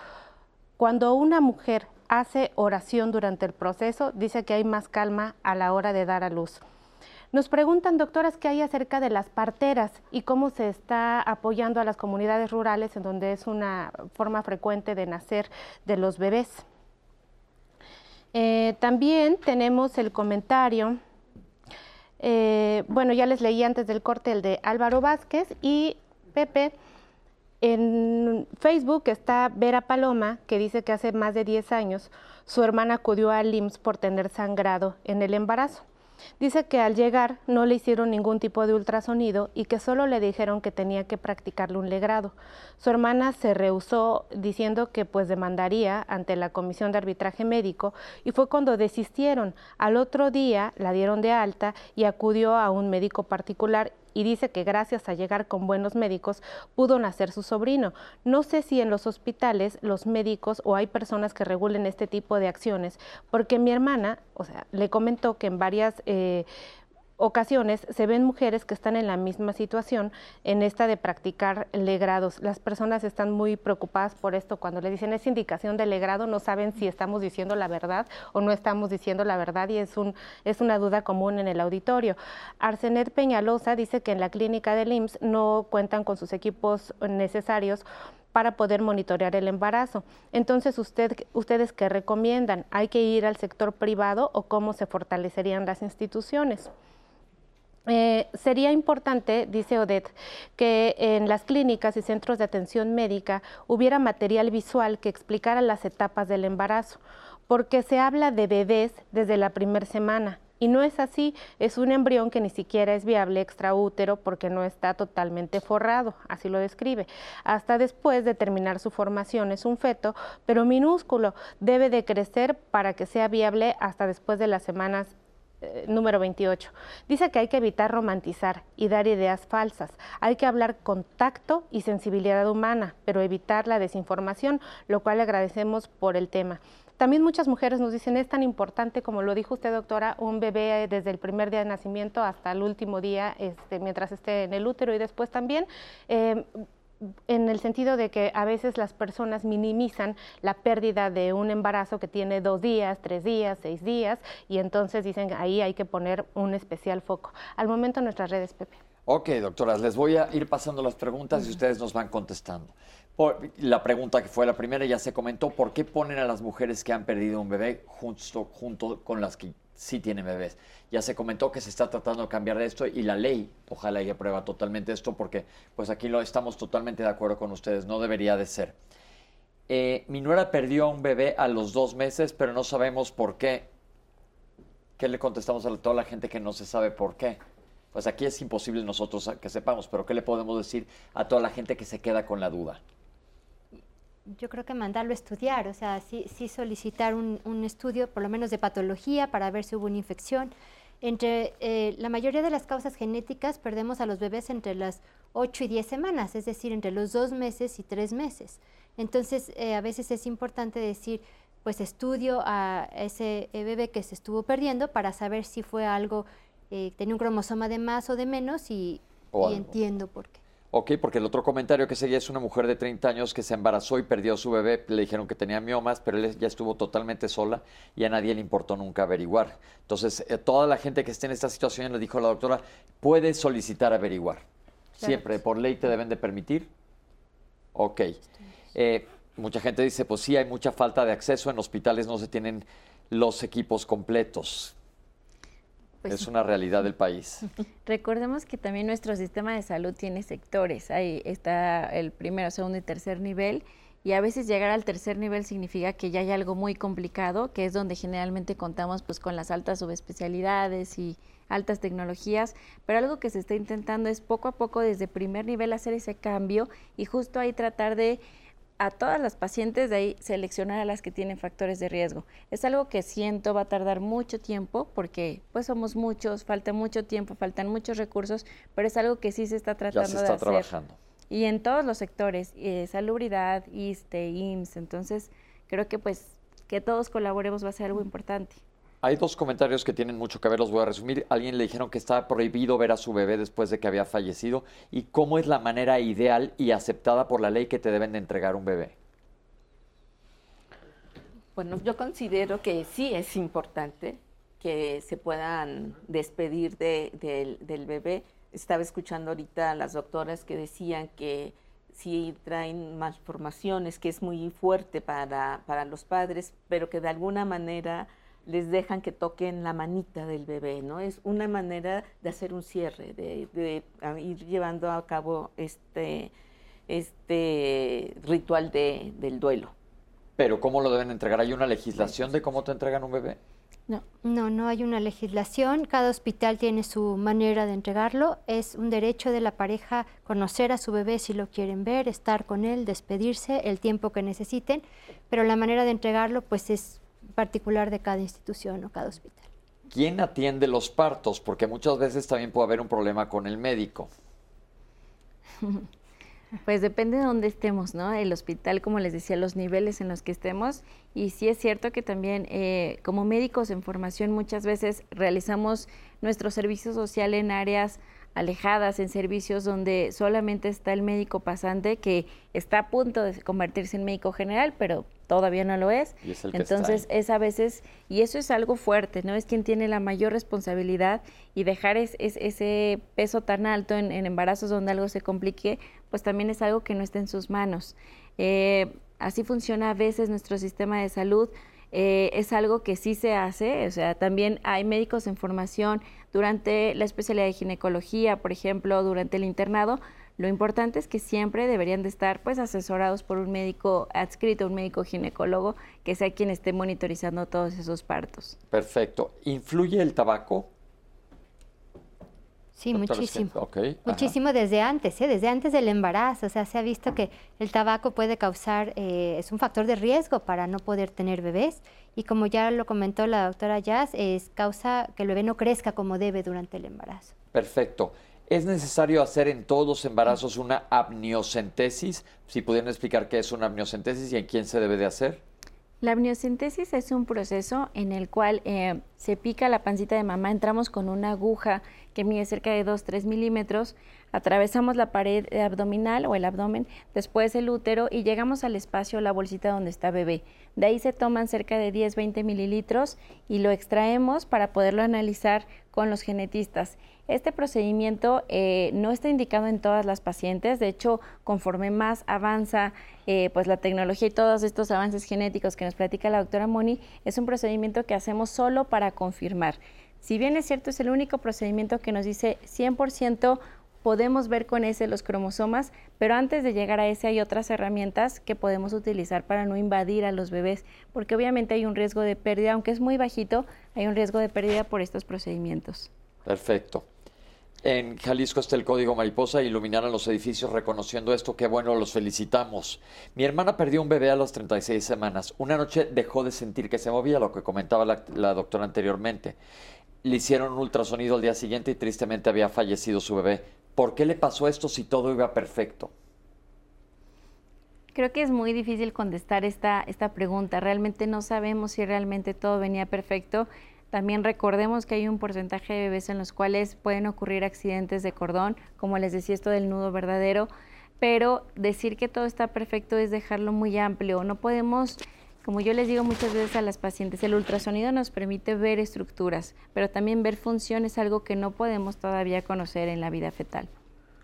Cuando una mujer hace oración durante el proceso, dice que hay más calma a la hora de dar a luz. Nos preguntan, doctoras, qué hay acerca de las parteras y cómo se está apoyando a las comunidades rurales en donde es una forma frecuente de nacer de los bebés. Eh, también tenemos el comentario, eh, bueno, ya les leí antes del corte el de Álvaro Vázquez y Pepe. En Facebook está Vera Paloma, que dice que hace más de 10 años su hermana acudió al IMSS por tener sangrado en el embarazo. Dice que al llegar no le hicieron ningún tipo de ultrasonido y que solo le dijeron que tenía que practicarle un legrado. Su hermana se rehusó diciendo que pues demandaría ante la Comisión de Arbitraje Médico y fue cuando desistieron. Al otro día la dieron de alta y acudió a un médico particular y dice que gracias a llegar con buenos médicos pudo nacer su sobrino. No sé si en los hospitales los médicos o hay personas que regulen este tipo de acciones, porque mi hermana, o sea, le comentó que en varias... Eh, ocasiones se ven mujeres que están en la misma situación en esta de practicar legrados. Las personas están muy preocupadas por esto. Cuando le dicen es indicación de legrado, no saben si estamos diciendo la verdad o no estamos diciendo la verdad y es, un, es una duda común en el auditorio. Arsenet Peñalosa dice que en la clínica del IMSS no cuentan con sus equipos necesarios para poder monitorear el embarazo. Entonces, usted, ¿ustedes qué recomiendan? ¿Hay que ir al sector privado o cómo se fortalecerían las instituciones? Eh, sería importante, dice Odette, que en las clínicas y centros de atención médica hubiera material visual que explicara las etapas del embarazo, porque se habla de bebés desde la primera semana. Y no es así, es un embrión que ni siquiera es viable extraútero porque no está totalmente forrado, así lo describe. Hasta después de terminar su formación es un feto, pero minúsculo, debe de crecer para que sea viable hasta después de las semanas eh, número 28. Dice que hay que evitar romantizar y dar ideas falsas. Hay que hablar con tacto y sensibilidad humana, pero evitar la desinformación, lo cual agradecemos por el tema. También muchas mujeres nos dicen, es tan importante, como lo dijo usted, doctora, un bebé desde el primer día de nacimiento hasta el último día, este, mientras esté en el útero y después también. Eh, en el sentido de que a veces las personas minimizan la pérdida de un embarazo que tiene dos días, tres días, seis días, y entonces dicen ahí hay que poner un especial foco. Al momento nuestras redes, Pepe. Ok, doctoras, les voy a ir pasando las preguntas y ustedes nos van contestando. la pregunta que fue la primera ya se comentó, ¿por qué ponen a las mujeres que han perdido un bebé junto, junto con las que sí tienen bebés? Ya se comentó que se está tratando de cambiar esto y la ley, ojalá y aprueba totalmente esto porque pues aquí lo estamos totalmente de acuerdo con ustedes, no debería de ser. eh, mi nuera perdió a un bebé a los dos meses, pero no sabemos por qué. ¿Qué le contestamos a toda la gente que no se sabe por qué? Pues aquí es imposible nosotros que sepamos, pero ¿qué le podemos decir a toda la gente que se queda con la duda? Yo creo que mandarlo a estudiar, o sea, sí, solicitar un, estudio, por lo menos de patología, para ver si hubo una infección. Entre eh, la mayoría de las causas genéticas perdemos a los bebés entre las 8 y 10 semanas, es decir, entre los dos meses y tres meses. Entonces, eh, a veces es importante decir, pues estudio a ese eh, bebé que se estuvo perdiendo para saber si fue algo, eh, tenía un cromosoma de más o de menos y, entiendo por qué. Ok, porque el otro comentario que seguía es una mujer de 30 años que se embarazó y perdió a su bebé. Le dijeron que tenía miomas, pero él ya estuvo totalmente sola y a nadie le importó nunca averiguar. Entonces, eh, toda la gente que esté en esta situación, le dijo la doctora, puede solicitar averiguar. Siempre, por ley te deben de permitir. Ok. Eh, mucha gente dice, pues sí, hay mucha falta de acceso, en hospitales no se tienen los equipos completos. Pues es una realidad del país. Recordemos que también nuestro sistema de salud tiene sectores. Ahí está el primero, segundo y tercer nivel. Y a veces llegar al tercer nivel significa que ya hay algo muy complicado, que es donde generalmente contamos pues con las altas subespecialidades y altas tecnologías, pero algo que se está intentando es poco a poco desde primer nivel hacer ese cambio y justo ahí tratar de a todas las pacientes de ahí seleccionar a las que tienen factores de riesgo. Es algo que siento va a tardar mucho tiempo porque pues somos muchos, falta mucho tiempo, faltan muchos recursos, pero es algo que sí se está tratando ya se está trabajando. Y en todos los sectores, eh, salubridad, ISTE, IMSS, entonces creo que pues que todos colaboremos va a ser algo importante. Hay dos comentarios que tienen mucho que ver, los voy a resumir. Alguien le dijeron que estaba prohibido ver a su bebé después de que había fallecido. ¿Y cómo es la manera ideal y aceptada por la ley que te deben de entregar un bebé? Bueno, yo considero que sí es importante que se puedan despedir del bebé. Estaba escuchando ahorita a las doctoras que decían que sí traen malformaciones, que es muy fuerte para, para los padres, pero que de alguna manera les dejan que toquen la manita del bebé, ¿no? Es una manera de hacer un cierre, de, ir llevando a cabo este, este ritual de, del duelo. Pero ¿cómo lo deben entregar? ¿Hay una legislación de cómo te entregan un bebé? No. No, no hay una legislación. Cada hospital tiene su manera de entregarlo. Es un derecho de la pareja conocer a su bebé si lo quieren ver, estar con él, despedirse el tiempo que necesiten. Pero la manera de entregarlo, pues es particular de cada institución o cada hospital. ¿Quién atiende los partos? Porque muchas veces también puede haber un problema con el médico. Pues depende de dónde estemos, ¿no? El hospital, como les decía, los niveles en los que estemos. Y sí es cierto que también eh, como médicos en formación muchas veces realizamos nuestro servicio social en áreas alejadas, en servicios donde solamente está el médico pasante que está a punto de convertirse en médico general, pero todavía no lo es. Entonces es a veces, y eso es algo fuerte, ¿no? Es quien tiene la mayor responsabilidad y dejar ese peso tan alto en, embarazos donde algo se complique, pues también es algo que no está en sus manos. Eh, así funciona a veces nuestro sistema de salud. Eh, es algo que sí se hace, o sea, también hay médicos en formación durante la especialidad de ginecología, por ejemplo, durante el internado, lo importante es que siempre deberían de estar pues asesorados por un médico adscrito, un médico ginecólogo, que sea quien esté monitorizando todos esos partos. Perfecto. ¿Influye el tabaco? Sí, muchísimo. muchísimo desde antes, ¿eh? desde antes del embarazo. O sea, se ha visto que el tabaco puede causar, eh, es un factor de riesgo para no poder tener bebés. Y como ya lo comentó la doctora Jazz, es causa que el bebé no crezca como debe durante el embarazo. Perfecto. ¿Es necesario hacer en todos los embarazos una amniocentesis? Si pudieran explicar qué es una amniocentesis y en quién se debe de hacer. La amniocentesis es un proceso en el cual eh, se pica la pancita de mamá, entramos con una aguja que mide cerca de 2-3 milímetros, atravesamos la pared abdominal o el abdomen, después el útero y llegamos al espacio, la bolsita donde está bebé. De ahí se toman cerca de 10-20 mililitros y lo extraemos para poderlo analizar con los genetistas. Este procedimiento eh, no está indicado en todas las pacientes, de hecho, conforme más avanza eh, pues la tecnología y todos estos avances genéticos que nos platica la doctora Moni, es un procedimiento que hacemos solo para confirmar. Si bien es cierto, es el único procedimiento que nos dice 100% podemos ver con ese los cromosomas, pero antes de llegar a ese hay otras herramientas que podemos utilizar para no invadir a los bebés, porque obviamente hay un riesgo de pérdida, aunque es muy bajito, hay un riesgo de pérdida por estos procedimientos. Perfecto. En Jalisco está el código mariposa, iluminaron los edificios reconociendo esto, qué bueno, los felicitamos. Mi hermana perdió un bebé a las 36 semanas. Una noche dejó de sentir que se movía, lo que comentaba la, doctora anteriormente. Le hicieron un ultrasonido al día siguiente y tristemente había fallecido su bebé. ¿Por qué le pasó esto si todo iba perfecto? Creo que es muy difícil contestar esta, esta pregunta. Realmente no sabemos si realmente todo venía perfecto. También recordemos que hay un porcentaje de bebés en los cuales pueden ocurrir accidentes de cordón, como les decía esto del nudo verdadero, pero decir que todo está perfecto es dejarlo muy amplio. No podemos, como yo les digo muchas veces a las pacientes, el ultrasonido nos permite ver estructuras, pero también ver función es algo que no podemos todavía conocer en la vida fetal.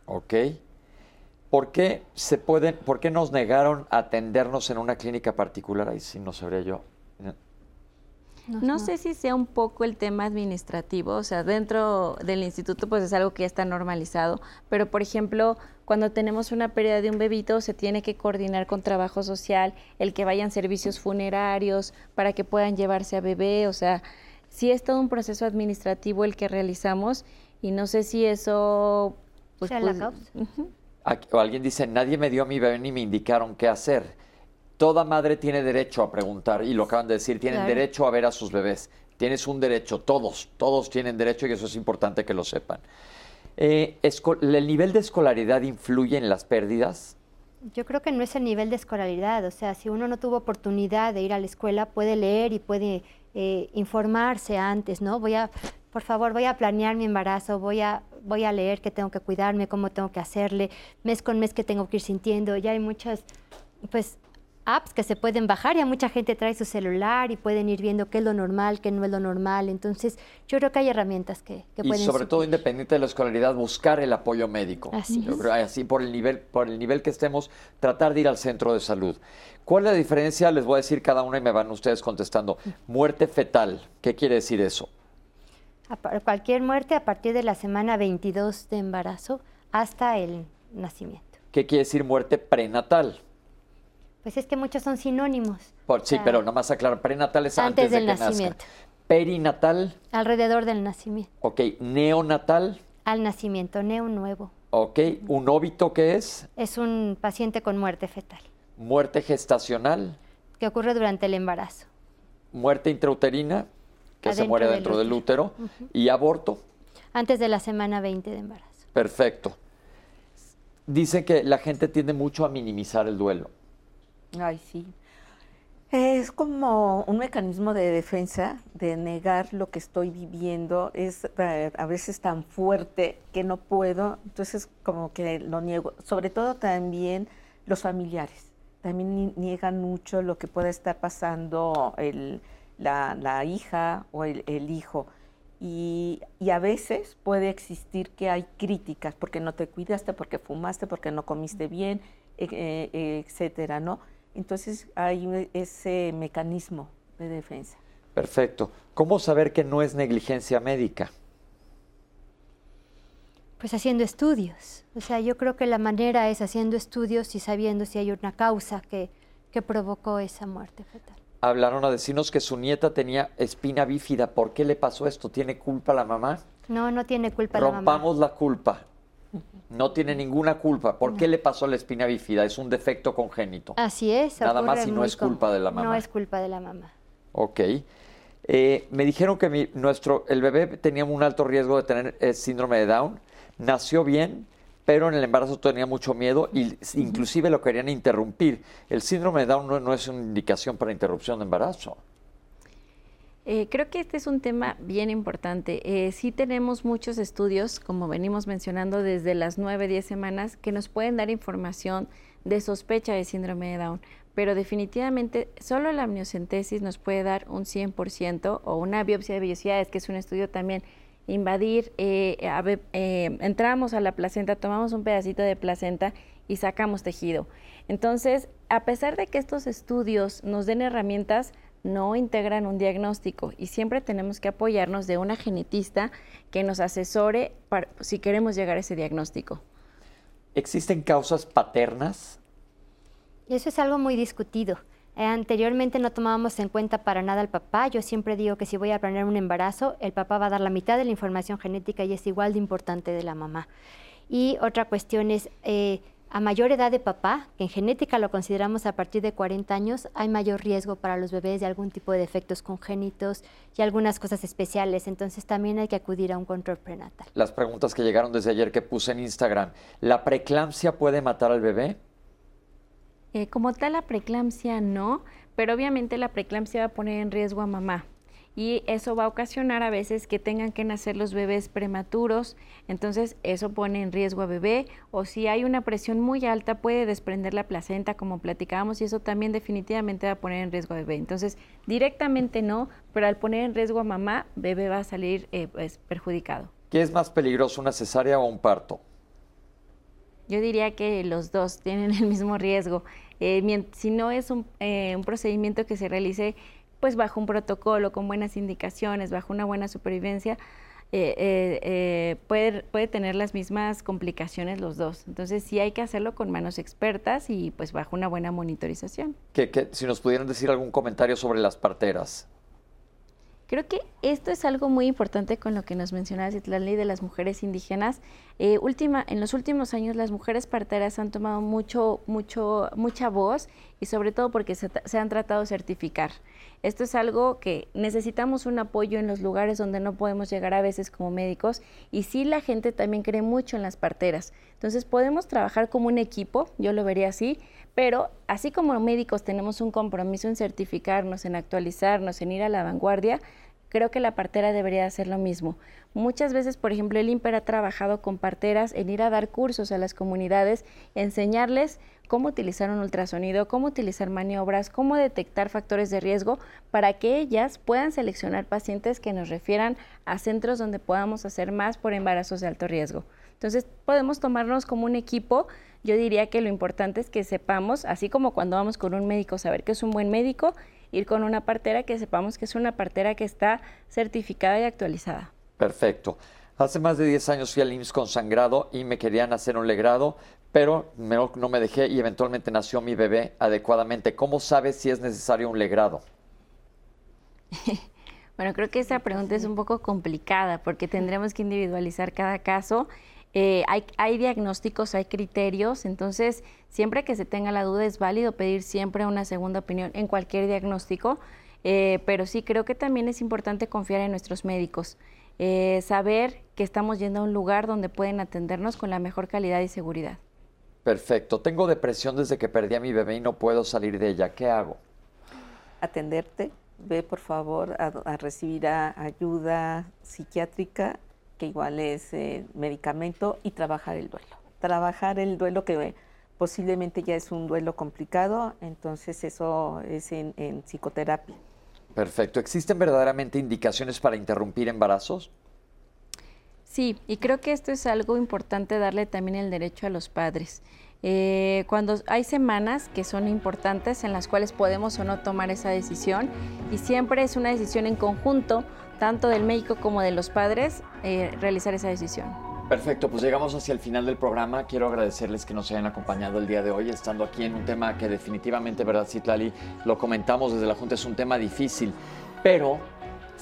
Ok. ¿Por qué, se pueden, ¿Por qué nos negaron a atendernos en una clínica particular? Ahí sí no sabría yo. No, sé si sea un poco el tema administrativo, o sea, dentro del instituto pues es algo que ya está normalizado, pero por ejemplo, cuando tenemos una pérdida de un bebito se tiene que coordinar con trabajo social, el que vayan servicios funerarios para que puedan llevarse a bebé, o sea, sí es todo un proceso administrativo el que realizamos y no sé si eso... Pues, la pues, causa? O alguien dice, nadie me dio a mi bebé ni me indicaron qué hacer. Toda madre tiene derecho a preguntar, y lo acaban de decir, tienen Claro. derecho a ver a sus bebés. Tienes un derecho, todos, todos tienen derecho y eso es importante que lo sepan. Eh, ¿El nivel de escolaridad influye en las pérdidas? Yo creo que no es el nivel de escolaridad, o sea, si uno no tuvo oportunidad de ir a la escuela, puede leer y puede eh, informarse antes, ¿no? Voy a, por favor, voy a planear mi embarazo, voy a, voy a leer qué tengo que cuidarme, cómo tengo que hacerle, mes con mes qué tengo que ir sintiendo. Ya hay muchas, pues, apps que se pueden bajar, ya mucha gente trae su celular y pueden ir viendo qué es lo normal, qué no es lo normal. Entonces, yo creo que hay herramientas que, que Y pueden... sobre suplir. todo, independiente de la escolaridad, buscar el apoyo médico. Así Yo es. creo, así por el nivel, por el nivel que estemos, tratar de ir al centro de salud. ¿Cuál es la diferencia? Les voy a decir cada una y me van ustedes contestando. Muerte fetal. ¿Qué quiere decir eso? A cualquier muerte a partir de la semana 22 de embarazo hasta el nacimiento. ¿Qué quiere decir muerte prenatal? Pues es que muchos son sinónimos. Por, sí, sea, pero nada más aclarar, prenatal es antes, Antes de del nazca. nacimiento. Perinatal, Alrededor del nacimiento. ok. Neonatal, Al nacimiento, neo nuevo. ok. Un óbito que es Es un paciente con muerte fetal, muerte gestacional, que ocurre durante el embarazo. muerte intrauterina, que se muere del dentro del útero, y aborto. Antes de la semana 20 de embarazo. Perfecto. Dice que la gente tiende mucho a minimizar el duelo. Ay, sí. Es como un mecanismo de defensa, de negar lo que estoy viviendo. Es eh, a veces tan fuerte que no puedo, entonces como que lo niego. Sobre todo también los familiares. También ni- niegan mucho lo que pueda estar pasando el- la, hija o el, hijo. Y, y a veces puede existir que hay críticas porque no te cuidaste, porque fumaste, porque no comiste bien, eh, etcétera, ¿no? Entonces hay ese mecanismo de defensa. Perfecto. ¿Cómo saber que no es negligencia médica? Pues haciendo estudios. O sea, yo creo que la manera es haciendo estudios y sabiendo si hay una causa que, que provocó esa muerte fetal. Hablaron a decirnos que su nieta tenía espina bífida. ¿Por qué le pasó esto? ¿Tiene culpa la mamá? No, no tiene culpa la mamá. Rompamos la culpa. No tiene ninguna culpa. ¿Por qué le pasó la espina bífida? Es un defecto congénito. Así es. Nada más si no es común. culpa de la mamá. No es culpa de la mamá. Ok. Eh, me dijeron que mi- nuestro, el bebé tenía un alto riesgo de tener eh, síndrome de Down. Nació bien, pero en el embarazo tenía mucho miedo y inclusive lo querían interrumpir. El síndrome de Down no, no es una indicación para interrupción de embarazo. Eh, creo que este es un tema bien importante. Eh, sí tenemos muchos estudios, como venimos mencionando, desde las 9, 10 semanas, que nos pueden dar información de sospecha de síndrome de Down, pero definitivamente solo la amniocentesis nos puede dar un 100% o una biopsia de vellosidades, que es un estudio también invadir, eh, eh, entramos a la placenta, tomamos un pedacito de placenta y sacamos tejido. Entonces, a pesar de que estos estudios nos den herramientas, no integran un diagnóstico y siempre tenemos que apoyarnos de una genetista que nos asesore si queremos llegar a ese diagnóstico. ¿Existen causas paternas? Eso es algo muy discutido. Eh, anteriormente no tomábamos en cuenta para nada al papá. Yo siempre digo que si voy a planear un embarazo, el papá va a dar la mitad de la información genética y es igual de importante de la mamá. Y otra cuestión es, eh, a mayor edad de papá, que en genética lo consideramos a partir de 40 años, hay mayor riesgo para los bebés de algún tipo de defectos congénitos y algunas cosas especiales. Entonces también hay que acudir a un control prenatal. Las preguntas que llegaron desde ayer que puse en Instagram. ¿La preeclampsia puede matar al bebé? Eh, como tal, la preeclampsia no, pero obviamente la preeclampsia va a poner en riesgo a mamá y eso va a ocasionar a veces que tengan que nacer los bebés prematuros, entonces eso pone en riesgo a bebé o si hay una presión muy alta puede desprender la placenta como platicábamos y eso también definitivamente va a poner en riesgo a bebé. Entonces directamente no, pero al poner en riesgo a mamá, bebé va a salir eh, pues, perjudicado. ¿Qué es más peligroso, una cesárea o un parto? Yo diría que los dos tienen el mismo riesgo. Eh, si no es un, eh, un procedimiento que se realice pues bajo un protocolo, con buenas indicaciones, bajo una buena supervivencia, eh, eh, eh, puede, puede, tener las mismas complicaciones los dos. Entonces sí hay que hacerlo con manos expertas y pues bajo una buena monitorización. Que, si nos pudieran decir algún comentario sobre las parteras. Creo que esto es algo muy importante con lo que nos mencionaba la ley de las mujeres indígenas. última, en los últimos años las mujeres parteras han tomado mucho, mucho, mucha voz y sobre todo porque se, se han tratado de certificar. Esto es algo que necesitamos un apoyo en los lugares donde no podemos llegar a veces como médicos y sí la gente también cree mucho en las parteras. Entonces podemos trabajar como un equipo, yo lo vería así, pero así como médicos tenemos un compromiso en certificarnos, en actualizarnos, en ir a la vanguardia, creo que la partera debería hacer lo mismo. Muchas veces, por ejemplo, el IMPER ha trabajado con parteras en ir a dar cursos a las comunidades, enseñarles cómo utilizar un ultrasonido, cómo utilizar maniobras, cómo detectar factores de riesgo para que ellas puedan seleccionar pacientes que nos refieran a centros donde podamos hacer más por embarazos de alto riesgo. Entonces, podemos tomarnos como un equipo. Yo diría que lo importante es que sepamos, así como cuando vamos con un médico, saber que es un buen médico, ir con una partera que sepamos que es una partera que está certificada y actualizada. Perfecto. Hace más de 10 años fui al IMSS con sangrado y me querían hacer un legrado, pero no me dejé y eventualmente nació mi bebé adecuadamente. ¿Cómo sabes si es necesario un legrado? bueno, creo que esa pregunta es un poco complicada porque tendremos que individualizar cada caso. Eh, hay, diagnósticos, hay criterios, entonces siempre que se tenga la duda es válido pedir siempre una segunda opinión en cualquier diagnóstico, eh, pero sí creo que también es importante confiar en nuestros médicos. Eh, saber que estamos yendo a un lugar donde pueden atendernos con la mejor calidad y seguridad. Perfecto. Tengo depresión desde que perdí a mi bebé y no puedo salir de ella. ¿Qué hago? Atenderte. Ve, por favor, a, recibir ayuda psiquiátrica, que igual es eh, medicamento, y trabajar el duelo. Trabajar el duelo que posiblemente ya es un duelo complicado, entonces eso es en, en psicoterapia. Perfecto. ¿Existen verdaderamente indicaciones para interrumpir embarazos? Sí, y creo que esto es algo importante darle también el derecho a los padres. Eh, cuando hay semanas que son importantes en las cuales podemos o no tomar esa decisión y siempre es una decisión en conjunto, tanto del médico como de los padres, eh, realizar esa decisión. Perfecto, pues llegamos hacia el final del programa. Quiero agradecerles que nos hayan acompañado el día de hoy, estando aquí en un tema que definitivamente, ¿verdad, Citlali? Lo comentamos desde la Junta, es un tema difícil, pero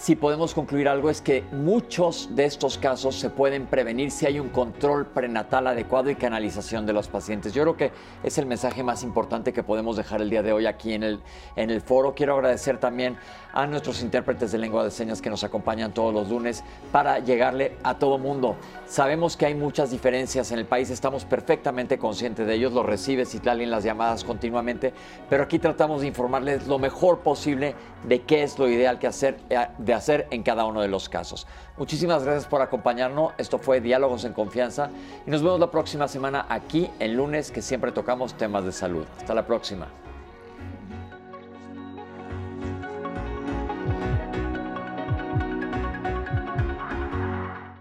si podemos concluir algo es que muchos de estos casos se pueden prevenir si hay un control prenatal adecuado y canalización de los pacientes. Yo creo que es el mensaje más importante que podemos dejar el día de hoy aquí en el, en el foro. Quiero agradecer también a nuestros intérpretes de lengua de señas que nos acompañan todos los lunes para llegarle a todo mundo. Sabemos que hay muchas diferencias en el país, estamos perfectamente conscientes de ellos, lo recibe Citlali en las llamadas continuamente, pero aquí tratamos de informarles lo mejor posible de qué es lo ideal que hacer, eh, de hacer en cada uno de los casos. Muchísimas gracias por acompañarnos. Esto fue Diálogos en Confianza y nos vemos la próxima semana aquí, el lunes, que siempre tocamos temas de salud. Hasta la próxima.